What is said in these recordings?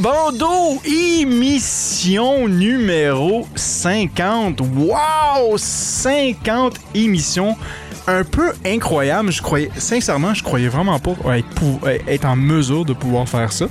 Bandeau, émission numéro 50. Wow! 50 émissions. Un peu incroyable. Je croyais, sincèrement, je croyais vraiment pas être, pou- être en mesure de pouvoir faire ça.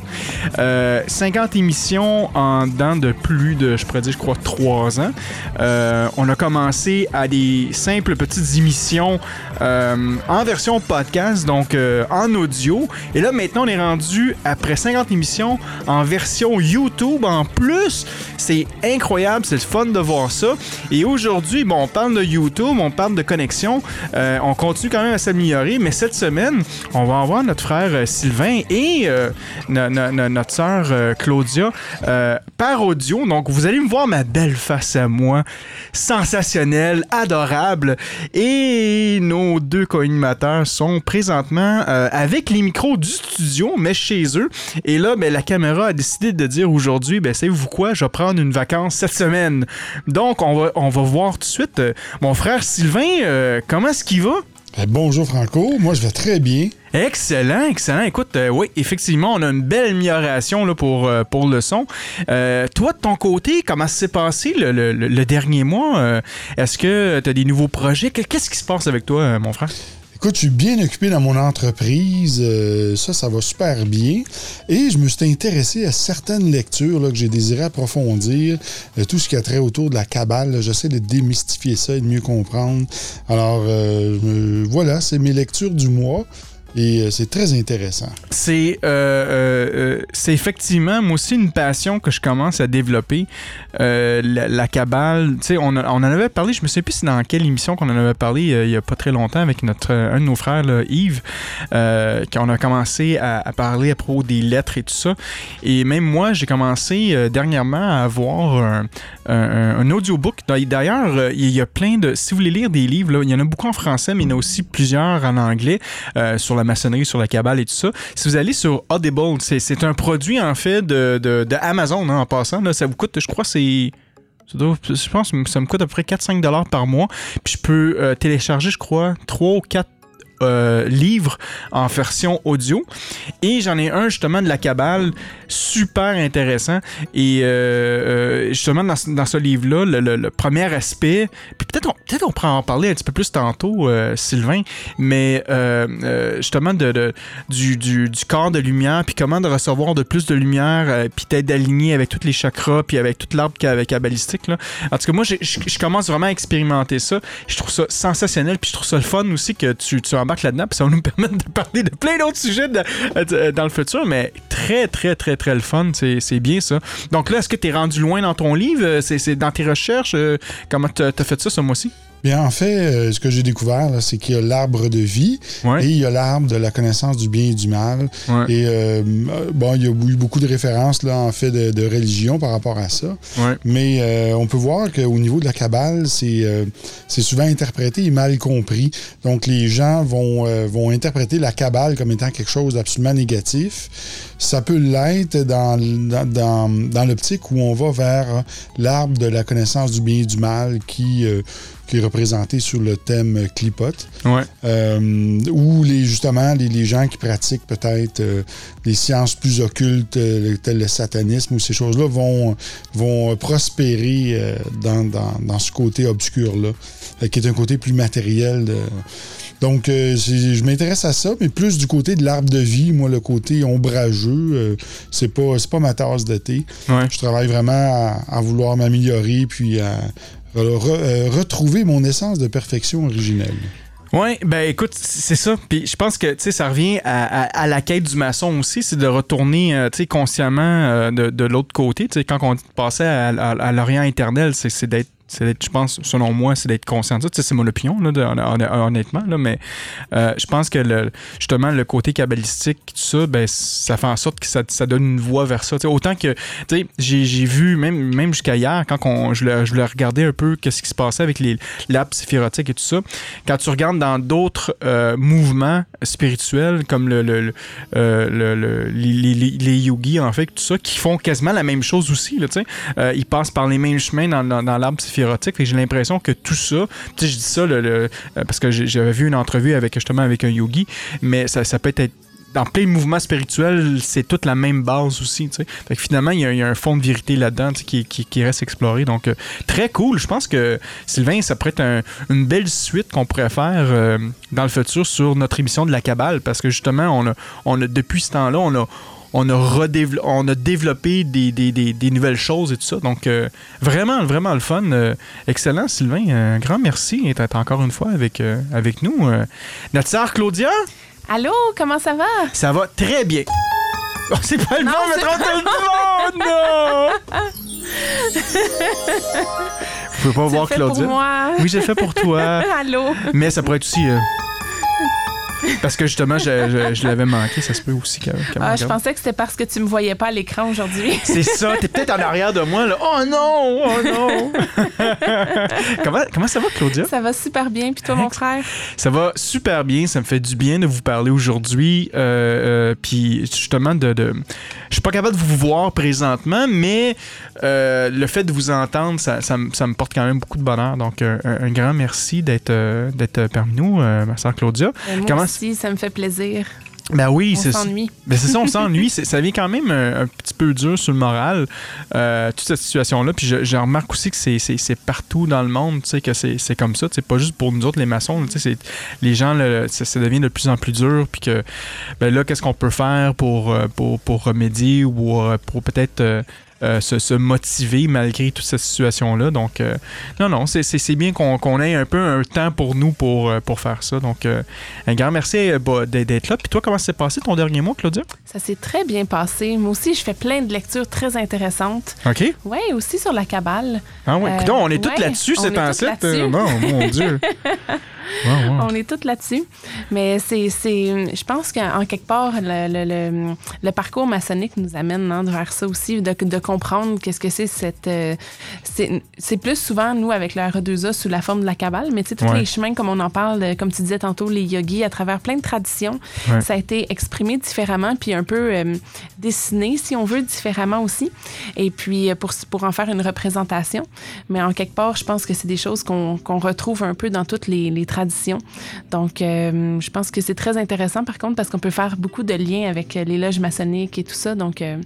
Euh, 50 émissions en dedans de plus de, je pourrais je crois, 3 ans. Euh, on a commencé à des simples petites émissions euh, en version podcast, donc euh, en audio. Et là, maintenant, on est rendu, après 50 émissions, en version YouTube en plus. C'est incroyable, c'est le fun de voir ça. Et aujourd'hui, bon, on parle de YouTube, on parle de connexion. Euh, on continue quand même à s'améliorer, mais cette semaine, on va avoir notre frère euh, Sylvain et euh, no- no- no- notre sœur euh, Claudia euh, par audio. Donc, vous allez me voir ma belle face à moi, sensationnelle, adorable. Et nos deux co-animateurs sont présentement euh, avec les micros du studio, mais chez eux. Et là, ben, la caméra a décidé de dire aujourd'hui, ben, savez-vous quoi, je vais prendre une vacance cette semaine. Donc, on va, voir tout de suite. euh, mon frère Sylvain, euh, comment est-ce qu'il va? Eh, bonjour Franco, moi je vais très bien. Excellent, excellent. Écoute, euh, oui, effectivement, on a une belle amélioration là, pour, euh, pour le son. Euh, toi, de ton côté, comment ça s'est passé le, le- le- dernier mois? Est-ce que tu as des nouveaux projets? Que- Qu'est-ce qui se passe avec toi, mon frère? Écoute, je suis bien occupé dans mon entreprise, euh, ça, ça va super bien. Et je me suis intéressé à certaines lectures que j'ai désiré approfondir, euh, tout ce qui a trait autour de la cabale. J'essaie de démystifier ça et de mieux comprendre. Alors, euh, voilà, c'est mes lectures du mois. Et euh, c'est très intéressant. C'est euh, euh, euh, effectivement, moi aussi, une passion que je commence à développer. La, la cabale, tu sais, on, en avait parlé, je me sais plus dans quelle émission qu'on en avait parlé il y a pas très longtemps avec notre un de nos frères, là, Yves, qu'on a commencé à, parler à propos des lettres et tout ça. Et même moi, j'ai commencé dernièrement à avoir un, un- un audiobook. D'ailleurs, il y a plein de... Si vous voulez lire des livres, il y en a beaucoup en français, mais il y en a aussi plusieurs en anglais sur la maçonnerie, sur la cabale et tout ça. Si vous allez sur Audible, c'est un produit en fait de, de, Amazon hein, en passant. Ça vous coûte, je crois, c'est... Je pense que ça me coûte à peu près 4-5 dollars par mois. Puis je peux euh, télécharger, je crois, 3 ou 4 euh, livres en version audio. Et j'en ai un justement de la cabale, super intéressant. Et euh, euh, justement, dans, dans ce livre-là, le, premier aspect, puis peut-être on, peut on pourra en parler un petit peu plus tantôt, Sylvain, mais justement de, du, du, du corps de lumière, puis comment de recevoir de plus de lumière, puis d'être aligné avec tous les chakras, puis avec toute l'arbre ca- cabalistique. Là. En tout cas, moi, je commence vraiment à expérimenter ça. Je trouve ça sensationnel, puis je trouve ça le fun aussi que tu, tu là-dedans, puis ça va nous permettre de parler de plein d'autres sujets de- de- dans le futur, mais très, très, très, très le fun. C'est bien ça. Donc là, est-ce que tu es rendu loin dans ton livre? C'est c'est dans tes recherches? Euh, Comment tu as fait ça ce mois-ci? Bien, en fait, euh, ce que j'ai découvert, c'est qu'il y a l'arbre de vie Ouais. et il y a l'arbre de la connaissance du bien et du mal. Ouais. Et euh, bon, il y a eu beaucoup de références là, en fait de, de religion par rapport à ça. Ouais. Mais euh, on peut voir qu'au niveau de la cabale, c'est souvent interprété et mal compris. Donc les gens vont, vont interpréter la cabale comme étant quelque chose d'absolument négatif. Ça peut l'être dans, dans, dans, dans l'optique où on va vers l'arbre de la connaissance du bien et du mal qui, qui est représenté sur le thème clipote. Ouais. Euh, ou les, justement les, les gens qui pratiquent peut-être euh, les sciences plus occultes, euh, telles le satanisme ou ces choses-là, vont, vont prospérer euh, dans, dans, dans ce côté obscur-là, euh, qui est un côté plus matériel. de- donc, euh, je m'intéresse à ça, mais plus du côté de l'arbre de vie. Moi, le côté ombrageux, euh, c'est pas, c'est pas ma tasse de thé. Ouais. Je travaille vraiment à, à vouloir m'améliorer puis à euh, retrouver mon essence de perfection originelle. Oui, ben écoute, c'est ça. Puis je pense que ça revient à, la quête du maçon aussi, c'est de retourner euh, consciemment euh, de, l'autre côté. Tu sais, quand on passait à, à- l'Orient éternel, c'est d'être. C'est je pense, selon moi, c'est d'être conscient de ça. C'est mon opinion, là, honnêtement, là, mais euh, je pense que justement, le côté kabbalistique, tout ça, ben, ça fait en sorte que ça, ça donne une voie vers ça. Autant que, tu sais, j'ai j'ai vu, même, même jusqu'à hier, quand je, voulais, je regarder un peu qu'est-ce qui se passait avec les séphirotique et tout ça, quand tu regardes dans d'autres euh, mouvements spirituels, comme le, le- le- euh, le- le- les, yogis, en fait, tout ça, qui font quasiment la même chose aussi. Tu sais. Ils passent par les mêmes chemins dans, dans, dans l'arbre séphirotique. Fait que j'ai l'impression que tout ça, tu sais, je dis ça euh, parce que j'avais vu une entrevue avec justement avec un yogi, mais ça, ça peut être dans plein de mouvements spirituels, c'est toute la même base aussi. tu sais. Fait que finalement, il y, a- un fond de vérité là-dedans qui, qui- reste exploré. Donc, euh, très cool. Je pense que, Sylvain, ça pourrait être un- une belle suite qu'on pourrait faire euh, dans le futur sur notre émission de la Cabale. Parce que justement, on a, on a depuis ce temps-là, on a. On a, redévelop- on a développé des, des- des- des nouvelles choses et tout ça. Donc, euh, vraiment, vraiment le fun. Euh, excellent, Sylvain. Un grand merci d'être encore une fois avec, euh, avec nous. Notre sœur Claudia, Allô, comment ça va? ça va très bien. Oh, c'est pas le Non, bon, mais trop le bon, non! Vous pouvez pas voir Claudia. pour moi. Oui, je le fais pour toi. Allô? Mais ça pourrait être aussi. Parce que justement, je, je- je l'avais manqué, ça se peut aussi qu'elle qu'elle me Ah, je pensais que c'était parce que tu me voyais pas à l'écran aujourd'hui. C'est ça, t'es peut-être en arrière de moi, là. Oh non! Oh non! comment, comment ça va, Claudia? Ça va super bien. Puis toi, mon frère? Ça va super bien, ça me fait du bien de vous parler aujourd'hui. Euh, euh, puis justement, de, de- je suis pas capable de vous voir présentement, mais euh, le fait de vous entendre, ça, ça me- ça me porte quand même beaucoup de bonheur. Donc, euh, un, un grand merci d'être euh, d'être parmi nous, euh, ma soeur Claudia. Euh, moi Comment- aussi, ça me fait plaisir. Ben oui, On s'ennuie. ben c'est ça, on s'ennuie. Ça vient quand même un, un petit peu dur sur le moral, euh, toute cette situation-là. Puis je, je remarque aussi que c'est- partout dans le monde, tu sais, que c'est c'est comme ça. C'est pas juste pour nous autres, les maçons. Tu sais, c'est- les gens, le- ça, ça devient de plus en plus dur. Puis que, ben là, qu'est-ce qu'on peut faire pour, euh, pour, pour remédier ou euh, pour peut-être euh, euh, se, se motiver malgré toute cette situation-là. Donc, euh, non, non, c'est- bien qu'on ait un peu un temps pour nous pour, euh, pour faire ça. Donc, un grand merci bah, d'être là. Puis toi, comment s'est passé ton dernier mois, Claudia? Ça s'est très bien passé. Moi aussi, je fais plein de lectures très intéressantes. OK. Oui, aussi sur la cabale. Ah écoute, on est tous ouais, là-dessus, c'est tous site. bon, mon Dieu. On est toutes là-dessus. Mais c'est, c'est, je pense qu'en quelque part, le, le- le- le parcours maçonnique nous amène hein, vers ça aussi, de, de comprendre qu'est-ce que c'est cette. euh, c'est, c'est plus souvent, nous, avec le RE2A, sous la forme de la cabale, mais tu sais, tous Ouais. les chemins, comme on en parle, euh, comme tu disais tantôt, les yogis, à travers plein de traditions, Ouais. ça a été exprimé différemment, puis un peu euh, dessiné, si on veut, différemment aussi. Et puis, pour, pour en faire une représentation. Mais en quelque part, je pense que c'est des choses qu'on qu'on retrouve un peu dans toutes les, les traditions. Donc, euh, je pense que c'est très intéressant, par contre, parce qu'on peut faire beaucoup de liens avec euh, les loges maçonniques et tout ça. Donc, euh,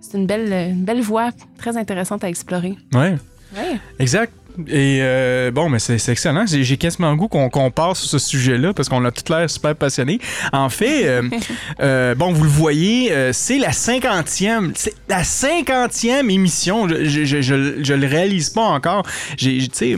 c'est une belle, une belle voie très intéressante à explorer. Ouais, Ouais. exact. Et euh, bon, mais c'est excellent. J'ai j'ai quasiment le goût qu'on passe sur ce sujet-là parce qu'on a tout l'air super passionné. En fait, euh, euh, bon, vous le voyez, c'est la cinquantième, c'est la cinquantième émission. Je, je, je, je- je le réalise pas encore. J'ai, j'ai-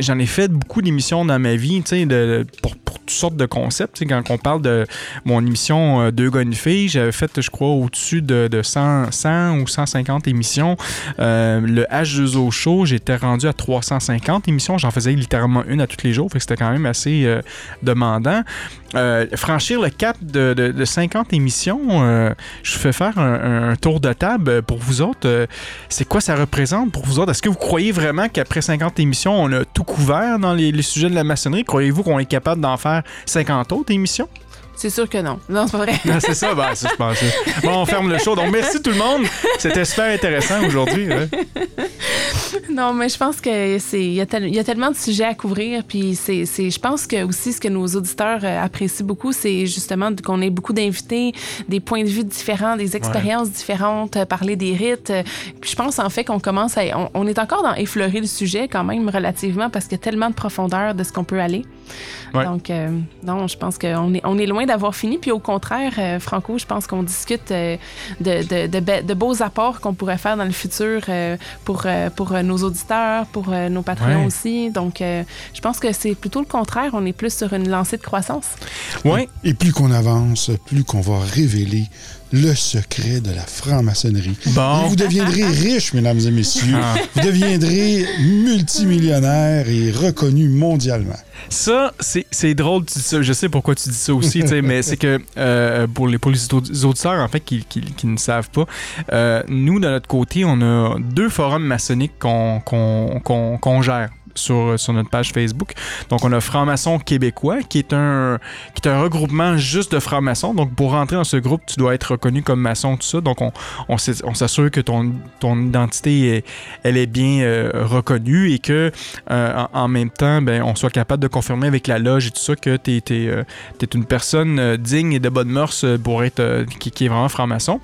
j'en ai fait beaucoup d'émissions dans ma vie, tu sais, pour, pour toutes sortes de concepts. Quand on parle de mon émission Deux gars, une fille, j'avais fait, je crois, au-dessus de, de 100, 100 ou 150 émissions. Le H2O Show, j'étais rendu à 350 émissions. J'en faisais littéralement une à tous les jours. C'était quand même assez euh, demandant. Euh, franchir le cap de, de- de 50 émissions, euh, je fais faire un, tour de table pour vous autres. Euh, c'est quoi ça représente pour vous autres? Est-ce que vous croyez vraiment qu'après 50 émissions, on a tout couvert dans les sujets de la maçonnerie? Croyez-vous qu'on est capable d'en faire 50 autres émissions? C'est sûr que non. Non, c'est pas vrai. Non, c'est ça, ben, ça, je pensais. Bon, on ferme le show. Donc, merci tout le monde. C'était super intéressant aujourd'hui. ouais. Non, mais je pense que c'est il y, a y tellement de sujets à couvrir puis c'est c'est je pense que aussi ce que nos auditeurs euh, apprécient beaucoup c'est justement qu'on ait beaucoup d'invités, des points de vue différents, des expériences différentes, euh, parler des rites. Puis je pense en fait qu'on commence à on, on est encore dans effleurer le sujet quand même relativement parce qu'il y a tellement de profondeur de ce qu'on peut aller. Ouais. Donc, euh, non, je pense qu'on est, on est loin d'avoir fini. Puis au contraire, euh, Franco, je pense qu'on discute euh, de, de, de, be- de beaux apports qu'on pourrait faire dans le futur euh, pour, euh, pour nos auditeurs, pour euh, nos Patreons Ouais. aussi. Donc, euh, je pense que c'est plutôt le contraire. On est plus sur une lancée de croissance. Ouais. Et plus qu'on avance, plus qu'on va révéler le secret de la franc-maçonnerie. Bon. Vous deviendrez riches, mesdames et messieurs. Ah. Vous deviendrez multimillionnaires et reconnus mondialement. Ça, c'est drôle, tu dis ça. Je sais pourquoi tu dis ça aussi, mais c'est que euh, pour, les, pour les audi- auditeurs, en fait, qui, qui, qui ne savent pas, euh, nous, de notre côté, on a deux forums maçonniques qu'on gère. Sur, notre page Facebook. Donc, on a Franc-Maçon québécois, qui est, un, qui est un regroupement juste de francs-maçons. Donc, pour rentrer dans ce groupe, tu dois être reconnu comme maçon, tout ça. Donc, on, on s'assure que ton, ton identité, est, elle est bien euh, reconnue et que euh, en, même temps, ben, on soit capable de confirmer avec la loge et tout ça que tu es, une personne euh, digne et de bonne mœurs euh, pour être euh, qui, qui est vraiment franc-maçon.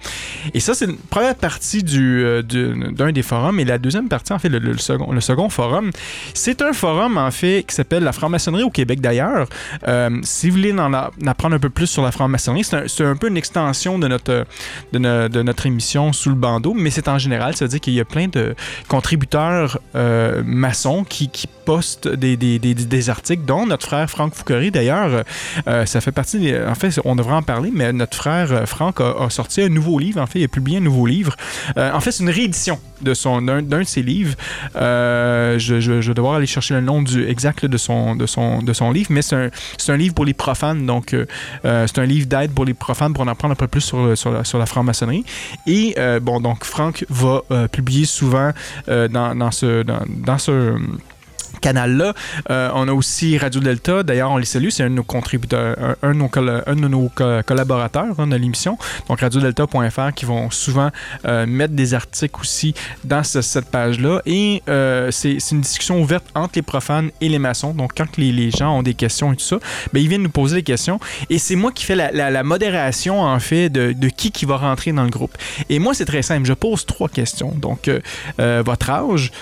Et ça, c'est une première partie du, euh, du- d'un des forums. Et la deuxième partie, en fait, le second, le second forum, c'est un forum, en fait, qui s'appelle la franc-maçonnerie au Québec, d'ailleurs. Euh, si vous voulez en, apprendre un peu plus sur la franc-maçonnerie, c'est un, peu une extension de notre, émission sous le bandeau, mais c'est en général, ça veut dire qu'il y a plein de contributeurs euh, maçons qui, postent des, articles, dont notre frère Franck Fouquerie, d'ailleurs. Euh, ça fait partie, en fait, on devrait en parler, mais notre frère Franck a, a sorti un nouveau livre, en fait, il a publié un nouveau livre. En fait, c'est une réédition de son d'un de ses livres. Euh, je, je, vais devoir aller chercher le nom du exact de son de son de son livre, mais c'est un, livre pour les profanes, donc euh, euh, c'est un livre d'aide pour les profanes pour en apprendre un peu plus sur, la, franc-maçonnerie. Et bon, donc Franck va publier souvent dans, ce dans ce canal-là. Euh, on a aussi Radio Delta. D'ailleurs, on les salue. C'est un de nos contributeurs, un, de nos, collaborateurs hein, de l'émission. Donc, radiodelta.fr qui vont souvent euh, mettre des articles aussi dans ce- cette page-là. Et euh, c'est une discussion ouverte entre les profanes et les maçons. Donc, quand les, les gens ont des questions et tout ça, ben, ils viennent nous poser des questions. Et c'est moi qui fais la, modération, en fait, de, de qui qui va rentrer dans le groupe. Et moi, c'est très simple. Je pose trois questions. Donc, votre âge,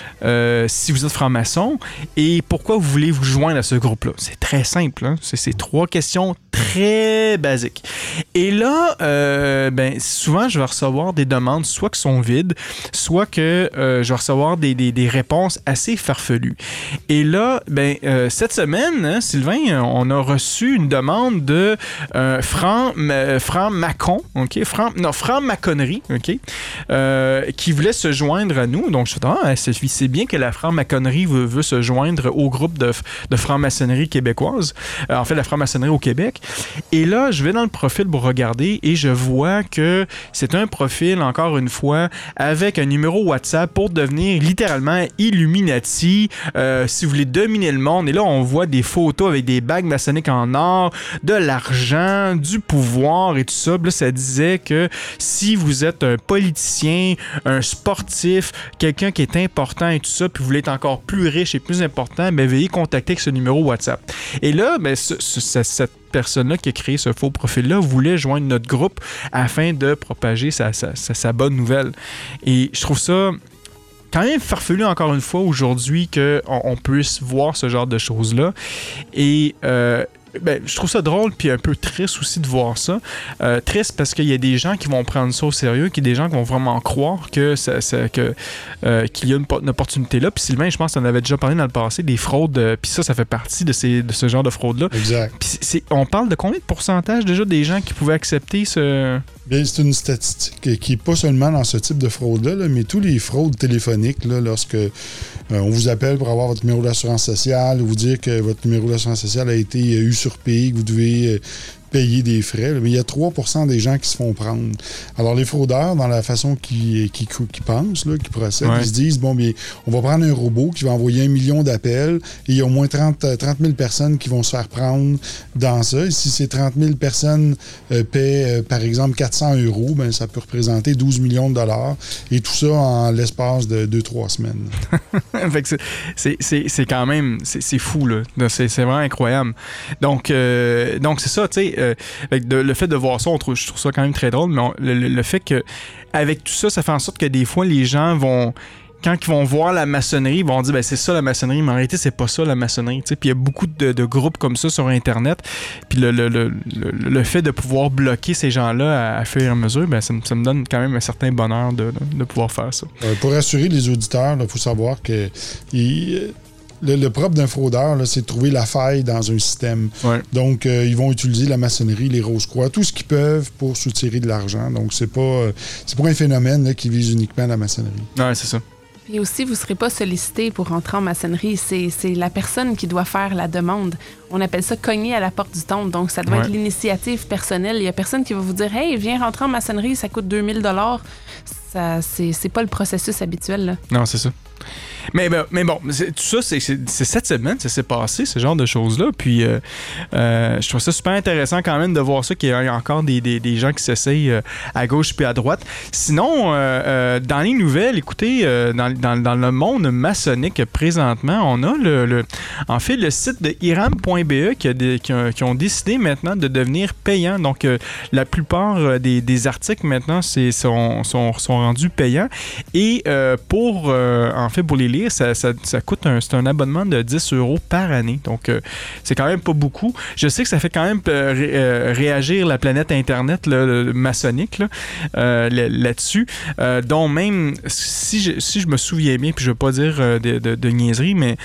si vous êtes franc-maçon, et pourquoi vous voulez vous joindre à ce groupe-là? C'est très simple. hein. C'est ces trois questions très basiques. Et là, euh, ben, souvent, je vais recevoir des demandes, soit qui sont vides, soit que euh, je vais recevoir des, réponses assez farfelues. Et là, ben, euh, cette semaine, hein, Sylvain, on a reçu une demande de Franck Franck Macon, OK? Franck, non, Franck Maconnerie, OK? Qui voulait se joindre à nous. Donc, ah, c'est bien que la franc-maconnerie veut, veut se joindre au groupe de, franc-maçonnerie québécoise. Euh, en fait, la franc-maçonnerie au Québec. Et là, je vais dans le profil pour regarder et je vois que c'est un profil, encore une fois, avec un numéro WhatsApp pour devenir littéralement Illuminati. Euh, si vous voulez dominer le monde. Et là, on voit des photos avec des bagues maçonniques en or, de l'argent, du pouvoir et tout ça. Là, ça disait que si vous êtes un politicien, un sportif, quelqu'un qui est important et tout ça, puis vous voulez être encore plus riche et plus important, ben, veuillez contacter avec ce numéro WhatsApp. Et là, ben, ce- ce- ce- cette personne-là qui a créé ce faux profil-là voulait joindre notre groupe afin de propager sa, bonne nouvelle. Et je trouve ça quand même farfelu encore une fois aujourd'hui qu'on on puisse voir ce genre de choses-là. Et euh, ben, je trouve ça drôle puis un peu triste aussi de voir ça. Euh, triste parce qu'il y a des gens qui vont prendre ça au sérieux, qu'il y a des gens qui vont vraiment croire que ça, ça- que euh, qu'il y a une, po- une opportunité là. Puis Sylvain, je pense qu'on avait déjà parlé dans le passé des fraudes. euh, puis ça, ça fait partie de, ces, de ce genre de fraude-là. Exact. Puis on parle de combien de pourcentage déjà des gens qui pouvaient accepter ce... Bien, c'est une statistique qui n'est pas seulement dans ce type de fraude-là, là, mais tous les fraudes téléphoniques, là, lorsque euh, on vous appelle pour avoir votre numéro d'assurance sociale, ou vous dire que votre numéro d'assurance sociale a été euh, usurpé, que vous devez euh, payer des frais, là, mais il y a 3% des gens qui se font prendre. Alors, les fraudeurs, dans la façon qu'ils qui, qui pensent, là, qui procèdent, Ouais. ils se disent, bon, bien, on va prendre un robot qui va envoyer un million d'appels et il y a au moins 30, euh, 30 000 personnes qui vont se faire prendre dans ça. Et si ces 30 000 personnes euh, paient, euh, par exemple, 400 euros, ben, ça peut représenter 12 millions de dollars. Et tout ça en l'espace de 2-3 semaines. fait que c'est- quand même c'est fou là c'est c'est vraiment incroyable donc euh, donc c'est ça tu sais euh, le fait de voir ça je trouve ça quand même très drôle mais le, fait que avec tout ça ça fait en sorte que des fois les gens vont quand ils vont voir la maçonnerie, ils vont dire ben, c'est ça la maçonnerie, mais en réalité, c'est pas ça la maçonnerie. Puis il y a beaucoup de, groupes comme ça sur Internet. Puis le, fait de pouvoir bloquer ces gens-là à, à fur et à mesure, ben, ça, me- donne quand même un certain bonheur de, pouvoir faire ça. Euh, pour rassurer les auditeurs, il faut savoir que le, le propre d'un fraudeur, c'est de trouver la faille dans un système. Ouais. Donc, euh, ils vont utiliser la maçonnerie, les rose-croix, tout ce qu'ils peuvent pour soutirer de l'argent. Donc, c'est pas, euh, c'est pas un phénomène là, qui vise uniquement la maçonnerie. Ouais, c'est ça. Puis aussi, vous ne serez pas sollicité pour entrer en maçonnerie. C'est c'est la personne qui doit faire la demande. On appelle ça cogner à la porte du temple. Donc, ça doit Ouais. être l'initiative personnelle. Il n'y a personne qui va vous dire Hey, viens rentrer en maçonnerie, ça coûte 2000 Ça C'est pas le processus habituel. Là. Non, c'est ça. Mais, ben- mais bon, tout ça, c'est- cette semaine, ça s'est passé, ce genre de choses-là. Puis, euh, euh, je trouve ça super intéressant quand même de voir ça, qu'il y a encore des, des- gens qui s'essayent euh, à gauche puis à droite. Sinon, dans les nouvelles, écoutez, dans, dans- dans le monde maçonnique présentement, on a le, en fait le site de iram.be qui, qui, ont- qui ont décidé maintenant de devenir payant. Donc, la plupart des, des articles maintenant sont, sont, sont rendus payants. Et euh, pour, euh, en fait, pour les lire, ça, ça, coûte un, un abonnement de 10 euros par année. Donc, euh, c'est quand même pas beaucoup. Je sais que ça fait quand même ré- réagir la planète Internet là, le- maçonnique là, là- là-dessus. Euh, dont même, si je, si je me souviens bien, puis je veux pas dire de, niaiserie, mais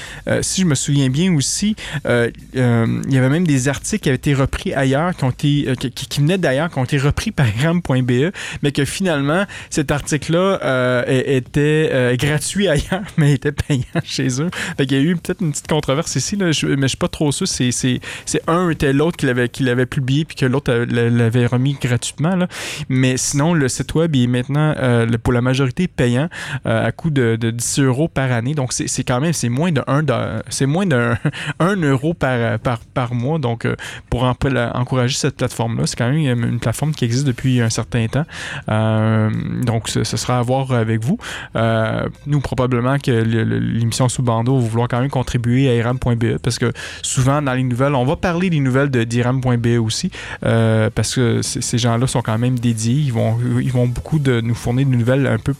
si je me souviens bien aussi, il y avait même des articles qui avaient été repris ailleurs, qui, ont été, qui, qui venaient d'ailleurs, qui ont été repris par ram.be, mais que finalement, cet article-là euh, était euh, gratuit ailleurs, mais était payant chez eux. Qu'il y a eu peut-être une petite controverse ici, là, je- mais je suis pas trop sûr. C'est, c'est, un était l'autre qui l'avait, qui l'avait publié, puis que l'autre euh, l'avait remis gratuitement. Là. Mais sinon, le site web il est maintenant, pour la majorité, payant à coût de, de 10 euros par année. Donc, c'est, quand même, moins de 1 c'est moins d'un 1 euro par, par, par mois. Donc, pour en- encourager cette plateforme-là, c'est quand même une plateforme qui existe depuis un certain temps. Donc, ce, sera à voir avec vous. Euh, nous, probablement que l'émission sous bandeau va vouloir quand même contribuer à iram.be parce que souvent dans les nouvelles, on va parler des nouvelles d'iram.be aussi euh, parce que ces gens-là sont quand même dédiés. Ils vont, ils vont beaucoup de nous fournir des nouvelles un peu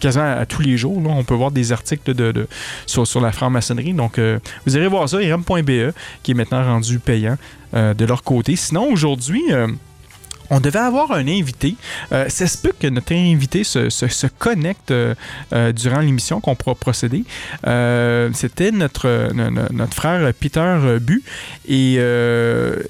quasiment à tous les jours. On peut voir des articles de, sur, la franc-maçonnerie. Donc, euh, vous irez voir ça, iram.be, qui est maintenant rendu payant de leur côté. Sinon, aujourd'hui, on devait avoir un invité. Euh, ça se peut que notre invité se, connecte euh, euh, durant l'émission qu'on pourra procéder. Euh, C'était notre, no- no- notre frère Peter Bu. Et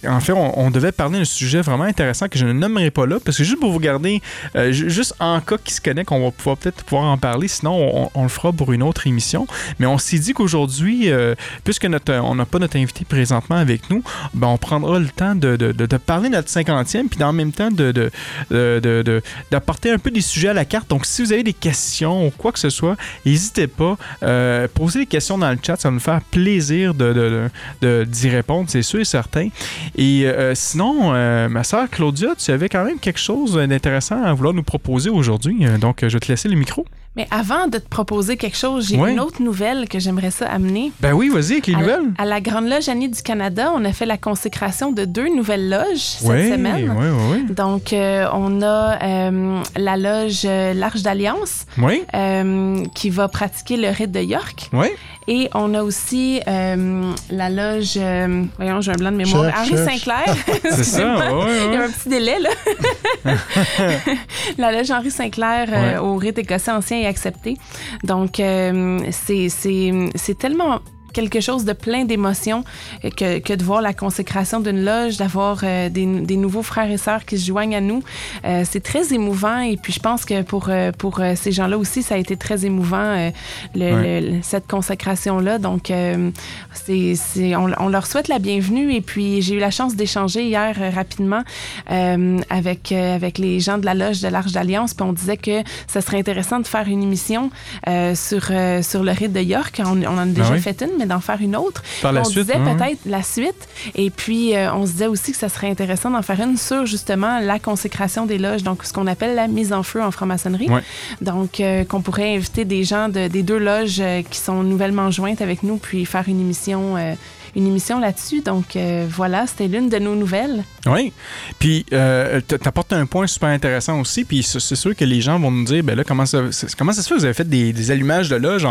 en fait, on, devait parler d'un sujet vraiment intéressant que je ne nommerai pas là, parce que juste pour vous garder, ju- juste en cas qu'il se connecte, on va pouvoir peut-être pouvoir en parler. Sinon, on, le fera pour une autre émission. Mais on s'est dit qu'aujourd'hui, puisque on n'a pas notre invité présentement avec nous, ben, on prendra le temps de, parler de notre 50e, puis en même temps de, d'apporter un peu des sujets à la carte. Donc, si vous avez des questions ou quoi que ce soit, n'hésitez pas. Euh, posez des questions dans le chat, ça va nous faire plaisir de, d'y répondre, c'est sûr et certain. Et euh, sinon, euh, ma soeur Claudia, tu avais quand même quelque chose d'intéressant à vouloir nous proposer aujourd'hui. Donc, je vais te laisser le micro. Mais avant de te proposer quelque chose, j'ai une autre nouvelle que j'aimerais ça amener. Ben oui, vas-y avec les À la- nouvelles. À la Grande Loge Annie du Canada, on a fait la consécration de deux nouvelles loges cette Oui, semaine. oui, oui, Donc, euh, on a euh, la loge euh, l'Arche d'Alliance oui. euh, qui va pratiquer le rite de York. Oui, Et on a aussi euh, la loge, euh, voyons, j'ai un blanc de mémoire, Cherche, Henri cherche. Sinclair. c'est ça. ouais, ouais, Il y a un petit délai, là. la loge Henri Sinclair euh, Ouais. au rite écossais ancien est acceptée. Donc, euh, c'est- c'est c'est tellement quelque chose de plein d'émotions euh, que, que de voir la consécration d'une loge, d'avoir euh, des, des nouveaux frères et sœurs qui se joignent à nous. Euh, c'est très émouvant et puis je pense que pour, pour ces gens-là aussi, ça a été très émouvant, euh, le- Ouais. le- cette consécration-là. Donc, c'est, on, on leur souhaite la bienvenue et puis j'ai eu la chance d'échanger hier rapidement avec, avec les gens de la loge de l'Arche d'Alliance puis on disait que ça serait intéressant de faire une émission sur, sur le rite de York. On, on en a déjà oui. fait une, mais d'en faire une autre. Par la on suite. disait hein, peut-être la suite. Et puis, euh, on se disait aussi que ça serait intéressant d'en faire une sur justement la consécration des loges, donc ce qu'on appelle la mise en feu en franc-maçonnerie. Ouais. Donc, euh, qu'on pourrait inviter des gens de- des deux loges euh, qui sont nouvellement jointes avec nous, puis faire une émission une émission là-dessus. Donc euh, voilà, c'était l'une de nos nouvelles. Oui. Puis, euh, tu apportes un point super intéressant aussi. Puis, c'est sûr que les gens vont nous dire, ben là, comment ça, comment ça se fait? Vous avez fait des, allumages de loge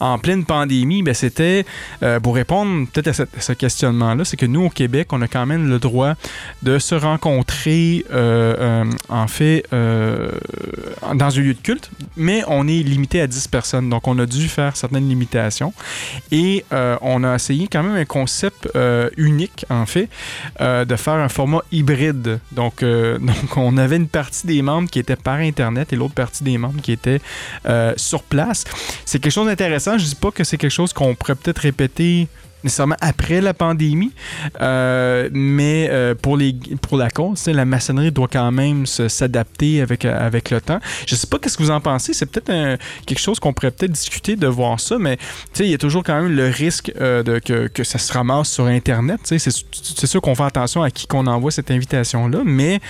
en, pleine pandémie? Ben, c'était, euh, pour répondre peut-être à, ce questionnement-là, c'est que nous, au Québec, on a quand même le droit de se rencontrer, euh, en fait, dans un lieu de culte, mais on est limité à 10 personnes. Donc, on a dû faire certaines limitations. Et on a essayé quand même concept unique, en fait, de faire un format hybride. Donc, euh, donc, on avait une partie des membres qui étaient par Internet et l'autre partie des membres qui étaient euh, sur place. C'est quelque chose d'intéressant. Je dis pas que c'est quelque chose qu'on pourrait peut-être répéter nécessairement après la pandémie, euh, mais euh, pour, les, pour la cause, la maçonnerie doit quand même s'adapter avec, euh, avec le temps. Je sais pas qu'est-ce que vous en pensez, c'est peut-être quelque chose qu'on pourrait peut-être discuter de voir ça, mais il y a toujours quand même le risque de, que, que, ça se ramasse sur Internet. C'est sûr qu'on fait attention à qui qu'on envoie cette invitation-là, mais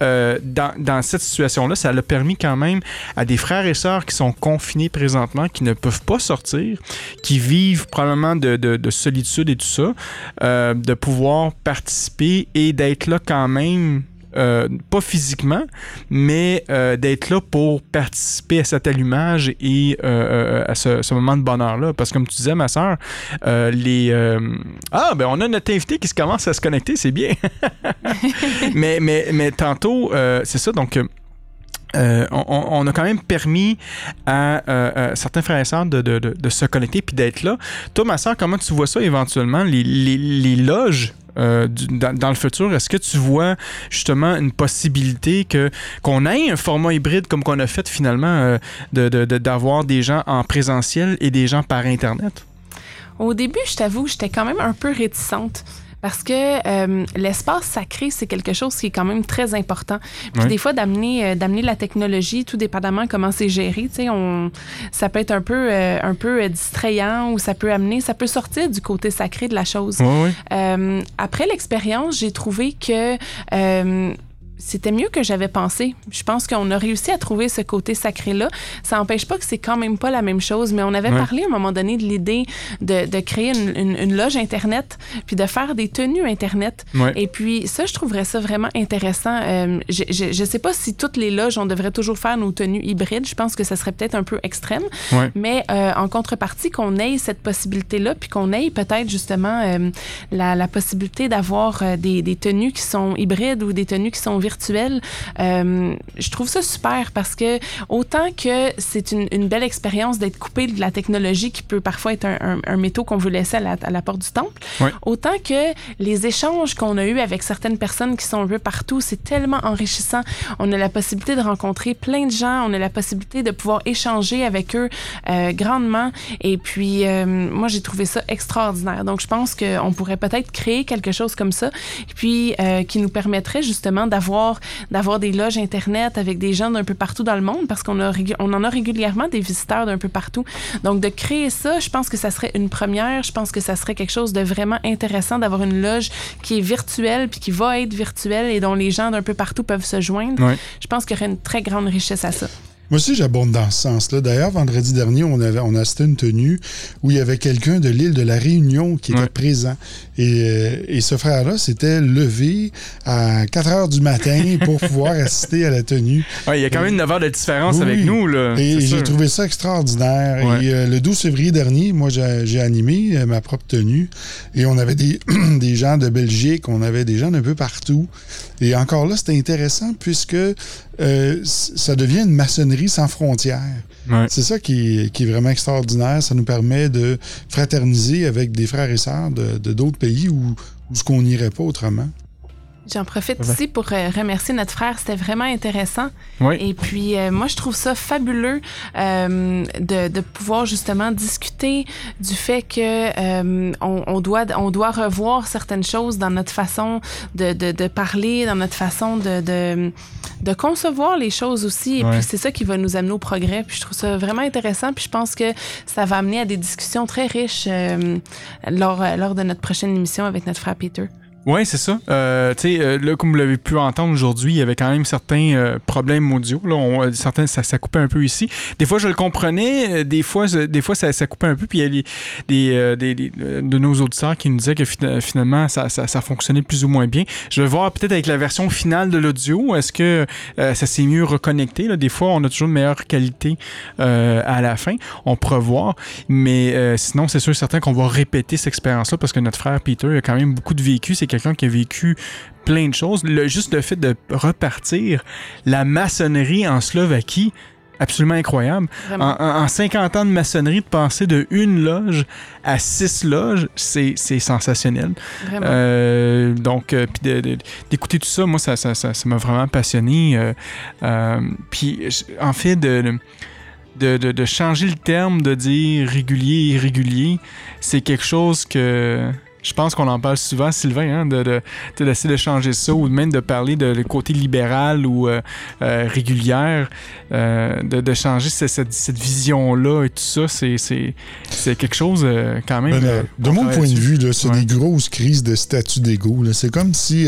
dans, dans, cette situation-là, ça a permis quand même à des frères et sœurs qui sont confinés présentement, qui ne peuvent pas sortir, qui vivent probablement de, de, de et tout ça, euh, de pouvoir participer et d'être là quand même. Euh, pas physiquement, mais euh, d'être là pour participer à cet allumage et à ce, moment de bonheur-là. Parce que comme tu disais, ma soeur, les... Ah, ben on a notre invité qui se commence à se connecter, c'est bien. mais, mais, mais tantôt, c'est ça, donc... Euh, on, a quand même permis à, euh, certains frères et sœurs de, se connecter puis d'être là. Toi, ma sœur, comment tu vois ça éventuellement, les, loges euh, dans, le futur, est-ce que tu vois justement une possibilité que qu'on ait un format hybride comme qu'on a fait finalement d'avoir des gens en présentiel et des gens par Internet? Au début, je t'avoue, j'étais quand même un peu réticente. Parce que euh, l'espace sacré, c'est quelque chose qui est quand même très important. Puis des fois, d'amener euh, d'amener la technologie, tout dépendamment comment c'est géré, tu sais, on, ça peut être un peu, euh, un peu distrayant ou ça peut amener, ça peut sortir du côté sacré de la chose. après l'expérience, j'ai trouvé que c'était mieux que j'avais pensé. Je pense qu'on a réussi à trouver ce côté sacré-là. Ça n'empêche pas que c'est quand même pas la même chose, mais on avait parlé à un moment donné de l'idée de, de, créer une, une, loge Internet, puis de faire des tenues Internet. Et puis ça, je trouverais ça vraiment intéressant. Euh, je ne sais pas si toutes les loges, on devrait toujours faire nos tenues hybrides. Je pense que ça serait peut-être un peu extrême. Mais euh, en contrepartie, qu'on ait cette possibilité-là, puis qu'on ait peut-être justement euh, la, la, possibilité d'avoir des, des, tenues qui sont hybrides ou des tenues qui sont virtuel, euh, je trouve ça super parce que autant que c'est une, une, belle expérience d'être coupé de la technologie qui peut parfois être un, un, métaux qu'on veut laisser à la, à la porte du temple, autant que les échanges qu'on a eus avec certaines personnes qui sont un peu partout, c'est tellement enrichissant. On a la possibilité de rencontrer plein de gens, on a la possibilité de pouvoir échanger avec eux euh, grandement. Et puis, euh, moi, j'ai trouvé ça extraordinaire. Donc, je pense qu'on pourrait peut-être créer quelque chose comme ça, puis qui nous permettrait justement d'avoir d'avoir des loges Internet avec des gens d'un peu partout dans le monde parce qu'on on en a régulièrement des visiteurs d'un peu partout. Donc, de créer ça, je pense que ça serait une première. Je pense que ça serait quelque chose de vraiment intéressant d'avoir une loge qui est virtuelle puis qui va être virtuelle et dont les gens d'un peu partout peuvent se joindre. Je pense qu'il y aurait une très grande richesse à ça. Moi aussi, j'abonde dans ce sens-là. D'ailleurs, vendredi dernier, on, avait, on a assisté une tenue où il y avait quelqu'un de l'île de la Réunion qui était présent. Et, euh, et ce frère-là s'était levé à 4 heures du matin pour pouvoir assister à la tenue. Ouais, il y a quand même 9 heures de différence avec nous. Là. Et j'ai trouvé ça extraordinaire. Et euh, le 12 février dernier, moi, j'ai animé euh, ma propre tenue. Et on avait des, des gens de Belgique, on avait des gens d'un peu partout. Et encore là, c'était intéressant puisque euh, ça devient une maçonnerie sans frontières. C'est ça qui est, vraiment extraordinaire. Ça nous permet de fraterniser avec des frères et sœurs de d'autres pays où, où ce qu'on n'irait pas autrement. J'en profite ici pour euh, remercier notre frère. C'était vraiment intéressant. Et puis, euh, moi, je trouve ça fabuleux euh, de, de, pouvoir justement discuter du fait que on, on, doit, on doit revoir certaines choses dans notre façon de, de, de parler, dans notre façon de, de, de concevoir les choses aussi. Et puis, c'est ça qui va nous amener au progrès. Puis, je trouve ça vraiment intéressant. Puis, je pense que ça va amener à des discussions très riches lors, lors de notre prochaine émission avec notre frère Peter. Oui, c'est ça. Euh, tu sais, euh, là, comme vous l'avez pu entendre aujourd'hui, il y avait quand même certains euh, problèmes audio. Là, certains, ça, ça coupait un peu ici. Des fois, je le comprenais. Des fois, des fois ça, ça coupait un peu. Puis il y a les- des, des- de nos auditeurs qui nous disaient que fina- finalement, ça, ça, ça fonctionnait plus ou moins bien. Je vais voir peut-être avec la version finale de l'audio, est-ce que ça s'est mieux reconnecté? Là? Des fois, on a toujours une meilleure qualité à la fin. On pourra voir. Mais sinon, c'est sûr certain qu'on va répéter cette expérience-là parce que notre frère Peter a quand même beaucoup de vécu. Quelqu'un qui a vécu plein de choses. Le, juste le fait de repartir la maçonnerie en Slovaquie, absolument incroyable. En, en- en 50 ans de maçonnerie, de passer de une loge à six loges, c'est sensationnel. Euh, donc, euh, puis d'écouter tout ça, moi, ça ça, m'a vraiment passionné. Euh, puis, en fait, de, de, de, de changer le terme, de dire régulier, irrégulier, c'est quelque chose que je pense qu'on en parle souvent, Sylvain, hein, de, de, de- d'essayer de changer ça ou même de parler de côté libéral ou euh, euh, régulière, euh, de, de changer ce- cette, cette vision-là et tout ça, c'est, c'est, c'est quelque chose euh, quand même. Ben, euh, de mon point de vue, là, c'est Ouais. des grosses crises de statut d'ego. là. C'est comme si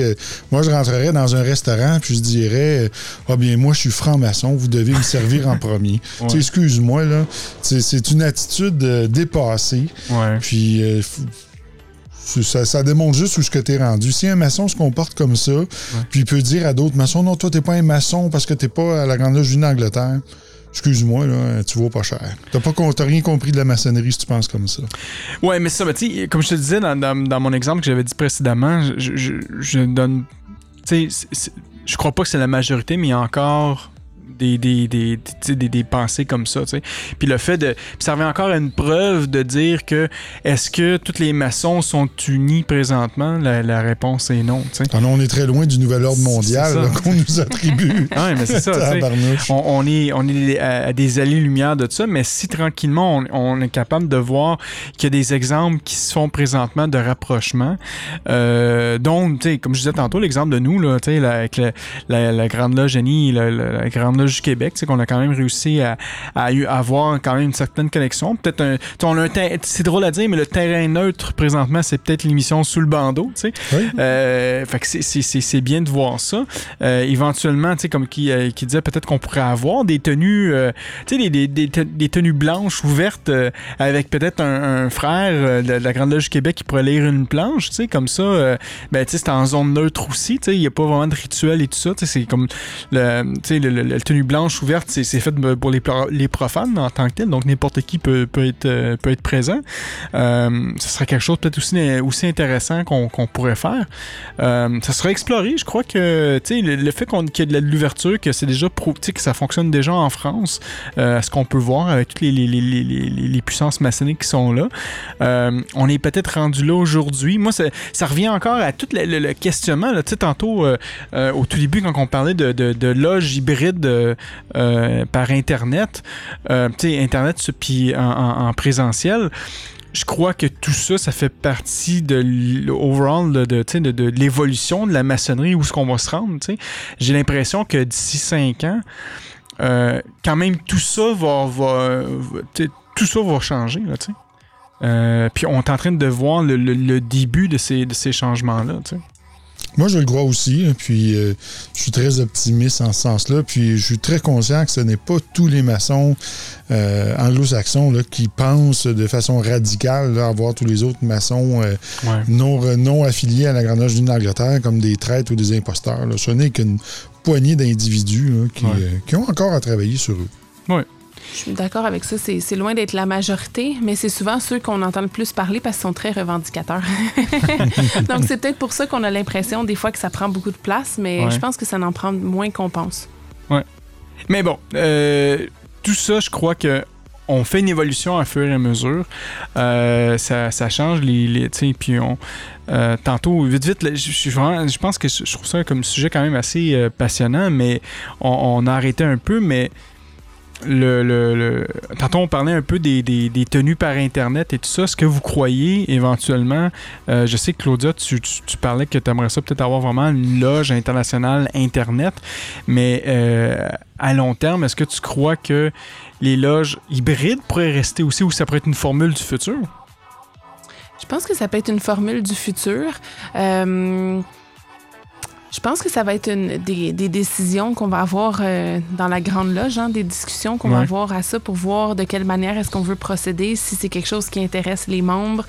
moi, je rentrerais dans un restaurant puis je dirais Ah bien, moi, je suis franc-maçon, vous devez me servir en premier. Ouais. Excuse-moi, là. C'est une attitude dépassée. Ouais. Puis ça, ça démontre juste où ce que t'es rendu. Si un maçon se comporte comme ça, puis il peut dire à d'autres maçons Non, toi, t'es pas un maçon parce que t'es pas à la Grande Loge d'Angleterre. Excuse-moi, là, tu vaux pas cher. T'as pas t'as rien compris de la maçonnerie si tu penses comme ça. Ouais, mais ça, mais comme je te disais dans, dans- dans mon exemple que j'avais dit précédemment, je, je, je donne. Tu sais, je crois pas que c'est la majorité, mais il y a encore. Des, des, des, des, des pensées comme ça, tu sais. Puis le fait de... Puis ça revient encore à une preuve de dire que est-ce que tous les maçons sont unis présentement? La, la réponse est non, sais. Ah on est très loin du nouvel ordre mondial là, qu'on nous attribue. Ouais, mais c'est ça. On, on est, on est à, des allées-lumière de ça, mais si tranquillement on, on est capable de voir qu'il y a des exemples qui se font présentement de rapprochement, euh, comme je disais tantôt, l'exemple de nous, là, la- avec la, la- la Grande Loge Annie, la Grande Loge du Québec, sais, qu'on a quand même réussi à, à avoir quand même une certaine connexion. Peut-être un, on a un c'est drôle à dire, mais le terrain neutre présentement, c'est peut-être l'émission sous le bandeau, tu sais. Oui. Euh, fait que c'est- c'est c'est- c'est bien de voir ça. Euh, éventuellement, tu sais, comme qui, euh, qui disait, peut-être qu'on pourrait avoir des tenues, tu sais, des, des, des, te- des tenues blanches ouvertes avec peut-être un, un frère de, la Grande Loge du Québec qui pourrait lire une planche, tu sais, comme ça. ben, tu sais, c'est en zone neutre aussi, tu sais, il n'y a pas vraiment de rituel et tout ça, tu sais, c'est comme le, tu sais, le, le- tenue blanche ouverte, c'est fait pour les, les profanes en tant que tel, donc n'importe qui peut, peut, être, euh, peut être présent. Euh, ce serait quelque chose peut-être aussi, aussi intéressant qu'on pourrait faire. Euh, ça serait exploré. Je crois que le, le fait qu'il y ait de l'ouverture, que c'est déjà que ça fonctionne déjà en France, euh, ce qu'on peut voir avec toutes les, les, les, les, puissances maçonniques qui sont là. On est peut-être rendu là aujourd'hui. Moi, ça, revient encore à tout le, le- le questionnement. tantôt, au tout début, quand on parlait de, de, loges hybrides par Internet, euh, Internet puis en, en- en présentiel, je crois que tout ça, ça fait partie de l'overall de, de, l'évolution de la maçonnerie, où est-ce qu'on va se rendre. J'ai l'impression que d'ici cinq ans, euh, quand même, tout ça va, tout ça va changer. Là. Euh, puis on est en train de voir le début de ces, de ces changements-là. Moi, je le crois aussi. Puis, euh, je suis très optimiste en ce sens-là. Puis, je suis très conscient que ce n'est pas tous les maçons euh, anglo-saxons qui pensent de façon radicale là, à voir tous les autres maçons euh, Ouais. non, non affiliés à la Grande Loge d'Angleterre comme des traîtres ou des imposteurs. là. Ce n'est qu'une poignée d'individus qui, Ouais. qui ont encore à travailler sur eux. Je suis d'accord avec ça. C'est loin d'être la majorité, mais c'est souvent ceux qu'on entend le plus parler parce qu'ils sont très revendicateurs. Donc, c'est peut-être pour ça qu'on a l'impression des fois que ça prend beaucoup de place, mais Ouais. je pense que ça en prend moins qu'on pense. Mais bon, euh, tout ça, je crois que on fait une évolution à fur et à mesure. Euh, ça, ça change les, les tu sais, puis on euh, tantôt vite vite, là, je, je suis vraiment- je pense que je je trouve ça comme sujet quand même assez euh, passionnant, mais on, on a arrêté un peu, mais le, tantôt on parlait un peu des, tenues par internet et tout ça. Est-ce que vous croyez éventuellement, euh, je sais que Claudia, tu parlais que tu aimerais ça peut-être avoir vraiment une loge internationale internet, mais euh, à long terme, est-ce que tu crois que les loges hybrides pourraient rester aussi ou ça pourrait être une formule du futur? Je pense que ça peut être une formule du futur. Euh, je pense que ça va être une, des, des décisions qu'on va avoir euh, dans la grande loge, hein, des discussions qu'on va avoir à ça pour voir de quelle manière est-ce qu'on veut procéder, si c'est quelque chose qui intéresse les membres.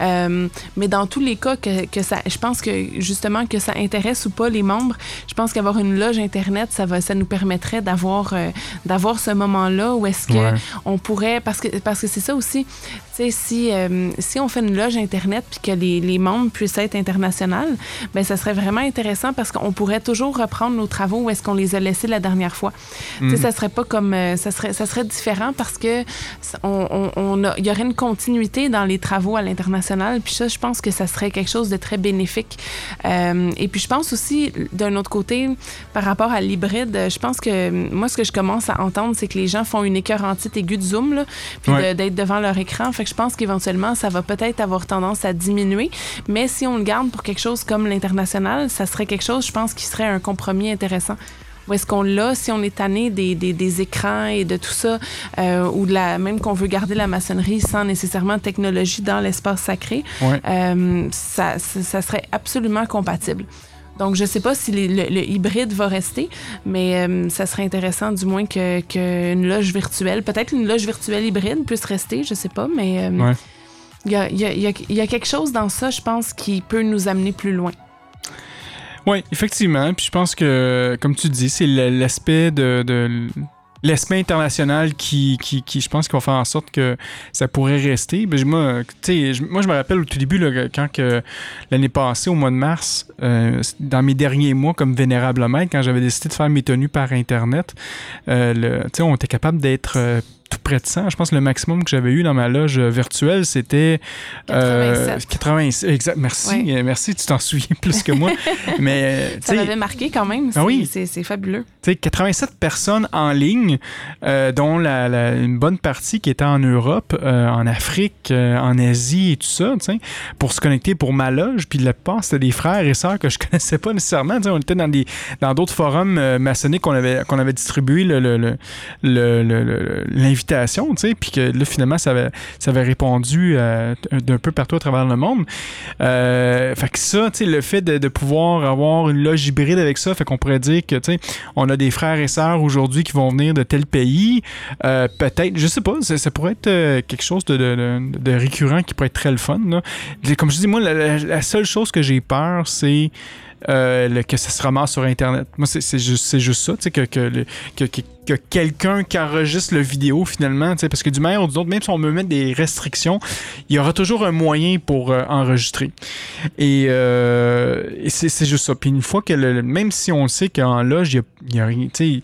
Euh, mais dans tous les cas, que, que ça, je pense que justement que ça intéresse ou pas les membres, je pense qu'avoir une loge internet, ça va, ça nous permettrait d'avoir euh, d'avoir ce moment-là où est-ce que Ouais. on pourrait parce que parce que c'est ça aussi, tu sais si si on fait une loge internet puis que les, les membres puissent être internationales, ben ça serait vraiment intéressant parce qu'on pourrait toujours reprendre nos travaux où est-ce qu'on les a laissés la dernière fois? Tu sais, ça serait pas comme euh, ça serait ça serait différent parce que on, a- y aurait une continuité dans les travaux à l'international puis ça je pense que ça serait quelque chose de très bénéfique. Euh, et puis je pense aussi d'un autre côté par rapport à l'hybride, je pense que moi ce que je commence à entendre c'est que les gens font une écœurantite aiguë de zoom là, puis Ouais. de- d'être devant leur écran. Fait que je pense qu'éventuellement ça va peut-être avoir tendance à diminuer, mais si on le garde pour quelque chose comme l'international, ça serait quelque chose je pense qui serait un compromis intéressant. Où est-ce qu'on l'a, si on est tanné des, des, des écrans et de tout ça, euh, ou de la, même qu'on veut garder la maçonnerie sans nécessairement technologie dans l'espace sacré, Ouais. euh, ça, ça, ça serait absolument compatible. Donc, je ne sais pas si les- le, le hybride va rester, mais euh, ça serait intéressant du moins que- qu'une loge virtuelle, peut-être une loge virtuelle hybride puisse rester, je sais pas, mais Ouais. il y, a, il y a- il y a- il y a quelque chose dans ça, je pense, qui peut nous amener plus loin. Oui, effectivement. Puis je pense que, comme tu dis, c'est l'aspect de, de- l'aspect international qui, qui, qui, je pense, qui va faire en sorte que ça pourrait rester. Ben, moi, moi, je me rappelle au tout début, là, quand que l'année passée, au mois de mars, euh, dans mes derniers mois comme vénérable maître, quand j'avais décidé de faire mes tenues par Internet, euh, le- on était capable d'être euh, tout près de 100. Je pense que le maximum que j'avais eu dans ma loge euh, virtuelle, c'était 87. 87. Exact. Merci. Ouais. Euh, Merci, tu t'en souviens plus que moi. Mais, euh, Ça m'avait marqué quand même. Ah c'est- oui. c'est fabuleux. tu sais, 87 personnes en ligne, euh, dont la, la- une bonne partie qui était en Europe, euh, en Afrique, euh, en Asie et tout ça, pour se connecter pour ma loge. Puis la plupart, c'était des frères et sœurs que je connaissais pas nécessairement. Tu sais, on était dans des dans d'autres forums euh, maçonniques qu'on avait, qu'on avait distribué le, le- le- le- l'invitation, tu sais, puis que là, finalement, ça avait, ça avait répondu euh, d'un peu partout à travers le monde. Euh, fait que ça, tu sais, le fait de, pouvoir avoir une loge hybride avec ça, fait qu'on pourrait dire que, tu sais, on a des frères et sœurs aujourd'hui qui vont venir de tel pays. Euh, Peut-être, je sais pas, ça, pourrait être quelque chose de, récurrent qui pourrait être très le fun. Comme je dis, moi, la seule chose que j'ai peur, c'est euh, que ça se ramasse sur Internet. Moi, c'est juste, juste ça, que, que, que, que- que quelqu'un qui enregistre le vidéo finalement, parce que du manière ou d'une autre, même si on me met des restrictions, il y aura toujours un moyen pour euh, enregistrer. Et, euh, c'est juste ça. Puis une fois que, le- même si on sait qu'en loge, il y a, y a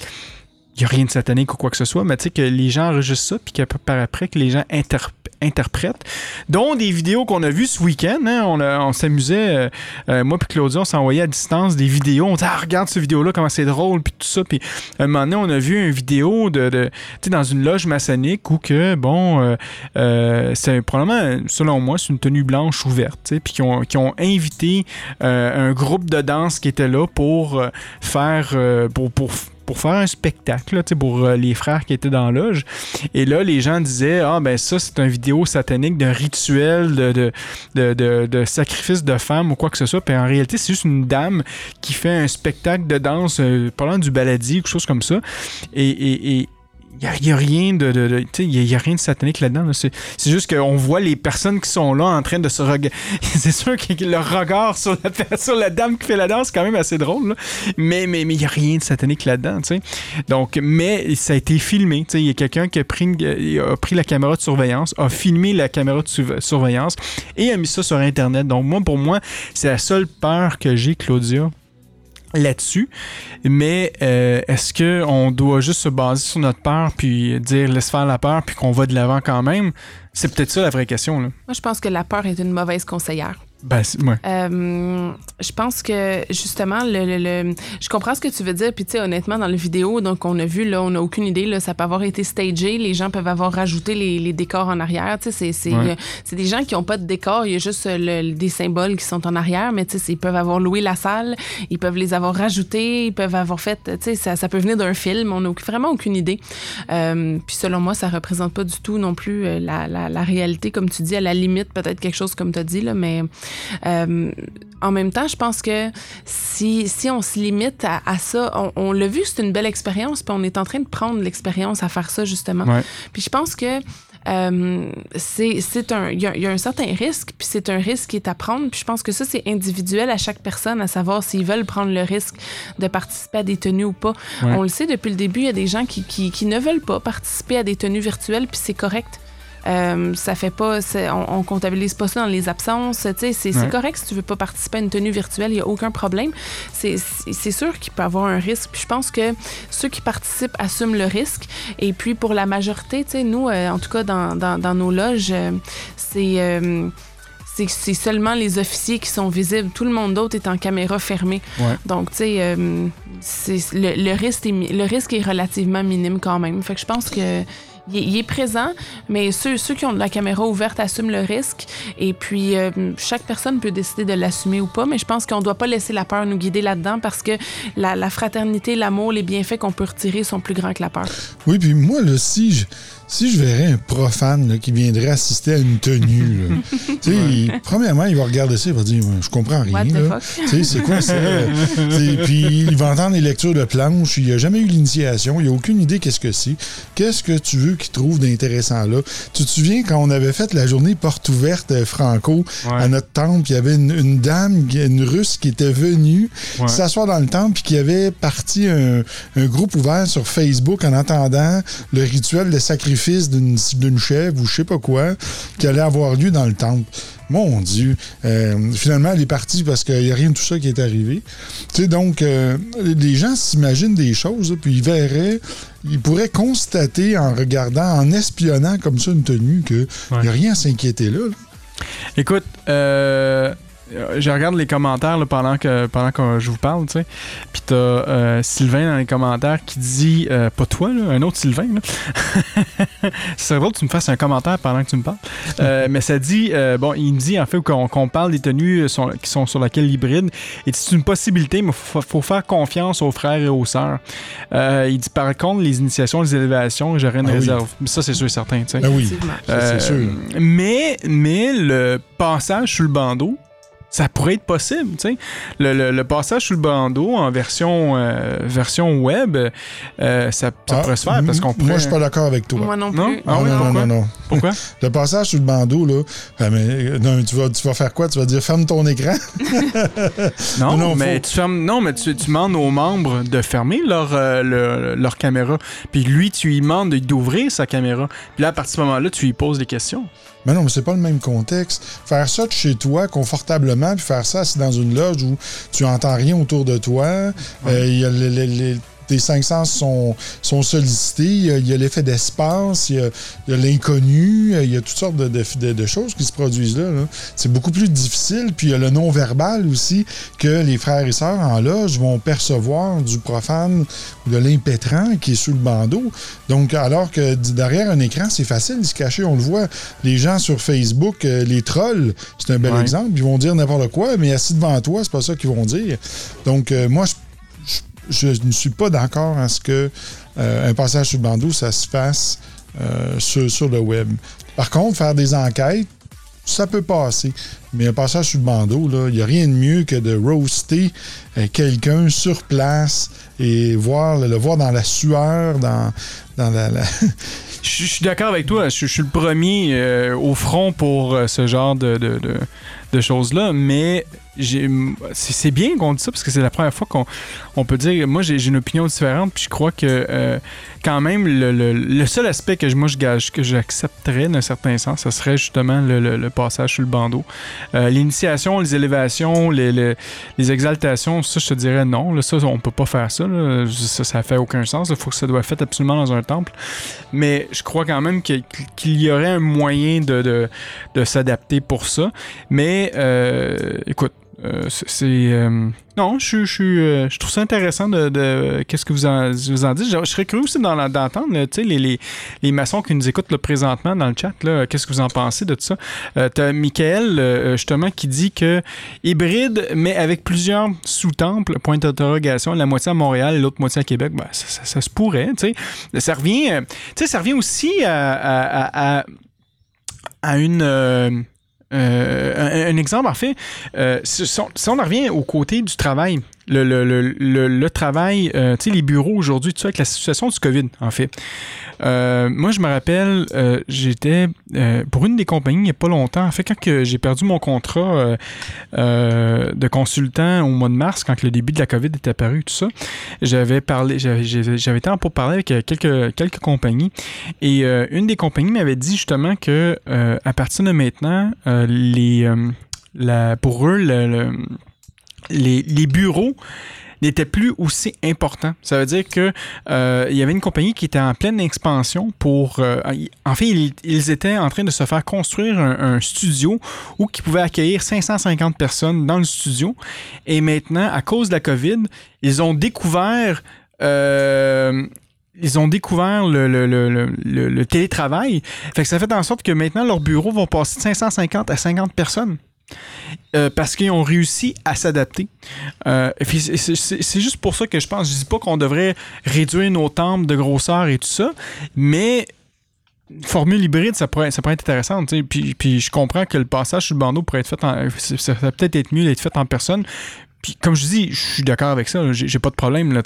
rien, tu sais, il y a rien de satanique ou quoi que ce soit, mais tu sais que les gens enregistrent ça, puis que par après que les gens interp- interprètent, dont des vidéos qu'on a vues ce week-end, hein, on, s'amusait, euh, euh, moi puis Claudia, on s'envoyait à distance des vidéos, on disait ah, regarde cette vidéo-là, comment c'est drôle, puis tout ça, puis un moment donné, on a vu une vidéo de, tu sais, dans une loge maçonnique où que, bon, euh, c'est probablement, selon moi, c'est une tenue blanche ouverte, tu sais, puis qui ont, qui ont invité un groupe de danse qui était là pour faire, pour pour faire un spectacle là, pour euh, les frères qui étaient dans la loge. Et là, les gens disaient Ah, ben ça, c'est une vidéo satanique d'un rituel de, de, de, de- sacrifice de femmes ou quoi que ce soit. Puis en réalité, c'est juste une dame qui fait un spectacle de danse, euh, parlant du baladi, quelque chose comme ça. Et il n'y a, rien de, il a, il a rien de satanique là-dedans. là. C'est, juste qu'on voit les personnes qui sont là en train de se regarder. c'est sûr que le regard sur la, sur la dame qui fait la danse, c'est quand même assez drôle. Mais mais mais il n'y a rien de satanique là-dedans. Donc, mais ça a été filmé. Il y a quelqu'un qui a pris, une- a pris la caméra de surveillance, a filmé la caméra de su- surveillance et a mis ça sur Internet. Donc, moi, pour moi, c'est la seule peur que j'ai, Claudia là-dessus. Mais euh, est-ce que on doit juste se baser sur notre peur puis dire laisse faire la peur puis qu'on va de l'avant quand même? C'est peut-être ça la vraie question. Là. Moi, je pense que la peur est une mauvaise conseillère. Ben, ouais. Euh, je pense que justement, le, le- le- je comprends ce que tu veux dire. Puis, tu sais, honnêtement, dans la vidéo, donc on a vu, là, on n'a aucune idée. Là, ça peut avoir été stagé. Les gens peuvent avoir rajouté les, les décors en arrière. Tu sais, c'est, Ouais. euh, des gens qui n'ont pas de décor. Il y a juste le- des symboles qui sont en arrière. Mais, tu sais, ils peuvent avoir loué la salle. Ils peuvent les avoir rajoutés. Ils peuvent avoir fait. Tu sais, ça, ça peut venir d'un film. On n'a vraiment aucune idée. Euh, puis, selon moi, ça représente pas du tout non plus la, la, la réalité. Comme tu dis, à la limite, peut-être quelque chose comme tu as dit, là, mais. Euh, en même temps, je pense que si, si on se limite à, à ça, on, on l'a vu, c'est une belle expérience, puis on est en train de prendre l'expérience à faire ça, justement. Ouais. Puis je pense que euh, c'est un il y, a- il y a un certain risque puis c'est un risque qui est à prendre puis je pense que ça c'est individuel à chaque personne à savoir s'ils veulent prendre le risque de participer à des tenues ou pas Ouais. on le sait depuis le début il y a des gens qui, qui, qui ne veulent pas participer à des tenues virtuelles puis c'est correct euh, ça fait pas, on, on comptabilise pas ça dans les absences. C'est Ouais. correct si tu veux pas participer à une tenue virtuelle, il y a aucun problème. C'est sûr qu'il peut avoir un risque. Puis je pense que ceux qui participent assument le risque. Et puis pour la majorité, nous, euh, en tout cas dans, dans, dans nos loges, euh, c'est euh, c'est c'est seulement les officiers qui sont visibles. Tout le monde d'autre est en caméra fermée. Ouais. Donc, tu sais, euh, le, le risque est, le risque est relativement minime quand même. Fait que je pense que il est, présent, mais ceux, qui ont la caméra ouverte assument le risque. Et puis, euh, chaque personne peut décider de l'assumer ou pas, mais je pense qu'on ne doit pas laisser la peur nous guider là-dedans parce que la, la fraternité, l'amour, les bienfaits qu'on peut retirer sont plus grands que la peur. Oui, puis moi, là, si je, si je verrais un profane là, qui viendrait assister à une tenue, là, il- premièrement, il va regarder ça, il va dire Je comprends rien. C'est quoi ça? Puis il va entendre les lectures de planches, il n'a jamais eu l'initiation, il n'a aucune idée qu'est-ce que c'est. Qu'est-ce que tu veux qu'il trouve d'intéressant là? Tu te souviens quand on avait fait la journée porte ouverte euh, franco Ouais. à notre temple, il y avait une, une dame, une russe qui était venue Ouais. s'asseoir dans le temple puis qui avait parti un, un groupe ouvert sur Facebook en attendant le rituel de sacrifice d'une d'une chèvre ou je sais pas quoi qui allait avoir lieu dans le temple. Mon Dieu. Euh, finalement, elle est partie parce qu'il n'y a rien de tout ça qui est arrivé. Tu sais, donc, euh, les gens s'imaginent des choses, là, puis ils verraient, ils pourraient constater en regardant, en espionnant comme ça une tenue, qu'il n'y Ouais. a rien à s'inquiéter là. là. Écoute, euh, je regarde les commentaires là, pendant que pendant que je vous parle, tu sais. Puis t'as euh, Sylvain dans les commentaires qui dit, euh, pas toi, là, un autre Sylvain. Là. C'est drôle que tu me fasses un commentaire pendant que tu me parles. Euh, mais ça dit, euh, bon, il me dit en fait qu'on qu'on parle des tenues euh, qui sont sur laquelle hybride. Et c'est une possibilité, mais il faut, faut faire confiance aux frères et aux sœurs. Euh, il dit par contre, les initiations, les élévations, j'aurais une Ah oui. réserve. Mais ça, c'est sûr et certain, tu sais. Ben oui. C'est Euh, sûr. Mais, mais le passage sur le bandeau, ça pourrait être possible, tu sais. Le, le- le passage sur le bandeau en version, euh, version web, euh, ça, ça Ah, pourrait se faire parce qu'on pourrait... Moi, je suis pas d'accord avec toi. Moi non plus. Non? Ah non, oui, non, non, pourquoi? non, non. Pourquoi? Le passage sur le bandeau, là, ah, mais, euh, non, tu, vas, tu vas faire quoi? Tu vas dire ferme ton écran? Non, Non, mais, faut- tu fermes, non, mais tu, tu demandes aux membres de fermer leur, euh, le- leur caméra. Puis lui, tu lui demandes de- d'ouvrir sa caméra. Puis là, à partir de ce moment-là, tu lui poses des questions. Mais non, mais c'est pas le même contexte. Faire ça de chez toi confortablement, puis faire ça assis dans une loge où tu entends rien autour de toi, euh, il y a le- le- le- tes cinq sens sont, sont sollicités, il y a- l'effet d'espace, il y a, l'inconnu, il y a toutes sortes de, de- de- de choses qui se produisent là. là. C'est beaucoup plus difficile, puis il y a le non-verbal aussi que les frères et sœurs en loge vont percevoir du profane ou de l'impétrant qui est sous le bandeau. Donc, alors que derrière un écran, c'est facile de se cacher. On le voit, les gens sur Facebook, euh, les trolls, c'est un bel Ouais. exemple. Ils vont dire n'importe quoi, mais assis devant toi, c'est pas ça qu'ils vont dire. Donc, euh, moi, je, je- ne suis pas d'accord à ce que euh, un passage sur le bandeau, ça se fasse euh, sur, le web. Par contre, faire des enquêtes, ça peut passer. Mais un passage sur le bandeau, il n'y a rien de mieux que de roaster euh, quelqu'un sur place et voir, le voir dans la sueur, dans, dans la, Je suis d'accord avec toi. Je, suis le premier au front pour ce genre de, de, de- choses-là. Mais c'est bien qu'on dise ça parce que c'est la première fois qu'on on peut dire. Moi, j'ai une opinion différente, puis je crois que euh, quand même, le, le- seul aspect que moi je gage que j'accepterais d'un certain sens, ce serait justement le, passage sur le bandeau. Euh, L'initiation, les élévations, les, les, exaltations, ça, je te dirais non. Là, ça, on peut pas faire ça. Ça, ça fait aucun sens. Il faut que ça doit être fait absolument dans un temple. Mais je crois quand même qu'il y aurait un moyen de, de, de s'adapter pour ça. Mais euh, écoute, euh, c'est. euh, non, je, euh, je trouve ça intéressant de. Qu'est-ce que vous en, dites? Je, serais curieux aussi d'en- d'entendre tu les, les, les maçons qui nous écoutent là, présentement dans le chat. Qu'est-ce que vous en pensez de tout ça? Euh, T'as Michael, euh, justement, qui dit que hybride, mais avec plusieurs sous-temples, point d'interrogation, la moitié à Montréal l'autre moitié à Québec, ben, ça, ça- se pourrait, tu sais. Ça revient, tu ça revient aussi à une... euh, un, exemple, en fait, euh, si, on, si on en revient au côté du travail, le, le, le, le, travail, euh, tu sais, les bureaux aujourd'hui, tout ça, avec la situation du COVID, en fait. Euh, moi, je me rappelle, euh, j'étais pour une des compagnies il n'y a pas longtemps. En fait, quand j'ai perdu mon contrat de consultant au mois de mars, quand le début de la COVID est apparu, tout ça, j'avais parlé, j'avais, été en pour parler avec quelques, quelques compagnies. Et une des compagnies m'avait dit justement que à partir de maintenant, les, la, pour eux, le- les, bureaux n'étaient plus aussi importants. Ça veut dire que euh, il y avait une compagnie qui était en pleine expansion pour... euh, en fait, ils, étaient en train de se faire construire un, studio où qui pouvait accueillir 550 personnes dans le studio. Et maintenant, à cause de la COVID, ils ont découvert... euh, ils ont découvert le, télétravail. Ça fait en sorte que maintenant, leurs bureaux vont passer de 550 à 50 personnes. Euh, parce qu'ils ont réussi à s'adapter. Euh, c'est- juste pour ça que je pense. Je dis pas qu'on devrait réduire nos temples de grosseur et tout ça, mais formule hybride, ça pourrait, être intéressant. Puis, je comprends que le passage sur le bandeau pourrait être fait en. Ça peut-être être mieux d'être fait en personne. Puis comme je dis, je suis d'accord avec ça. J'ai pas de problème. Là,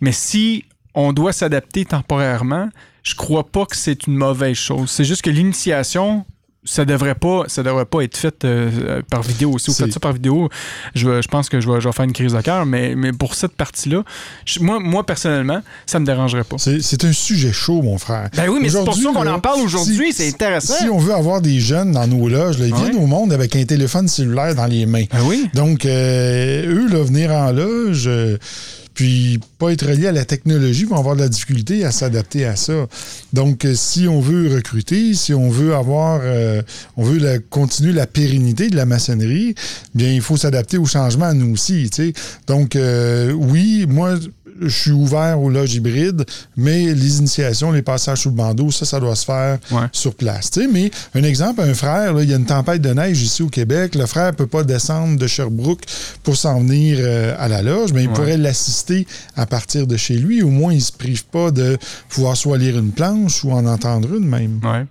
mais si on doit s'adapter temporairement, je crois pas que c'est une mauvaise chose. C'est juste que l'initiation, ça devrait pas, ça devrait pas être fait euh, par vidéo. Si vous faites ça par vidéo, je, vais- je pense que je vais, je vais faire une crise de cœur. Mais, mais pour cette partie-là, je- moi, moi personnellement, ça me dérangerait pas. C'est un sujet chaud, mon frère. Ben oui, mais c'est pour ça qu'on là, en parle aujourd'hui. si- C'est intéressant. Si on veut avoir des jeunes dans nos loges, là, ils Ouais. viennent au monde avec un téléphone cellulaire dans les mains. Ben oui. Donc, euh, eux, là, venir en loge, euh, puis pas être reliés à la technologie, vont avoir de la difficulté à s'adapter à ça. Donc, euh, si on veut recruter, si on veut avoir, euh, on veut continuer la pérennité de la maçonnerie, bien, il faut s'adapter au changement nous aussi. tu sais. Donc, euh, oui, moi, je suis ouvert aux loges hybrides, mais les initiations, les passages sous le bandeau, ça, ça doit se faire Ouais. sur place. Mais un exemple, un frère, il y a une tempête de neige ici au Québec, le frère ne peut pas descendre de Sherbrooke pour s'en venir euh, à la loge, mais il Ouais. pourrait l'assister à partir de chez lui. Au moins, il ne se prive pas de pouvoir soit lire une planche ou en entendre une même. Ouais.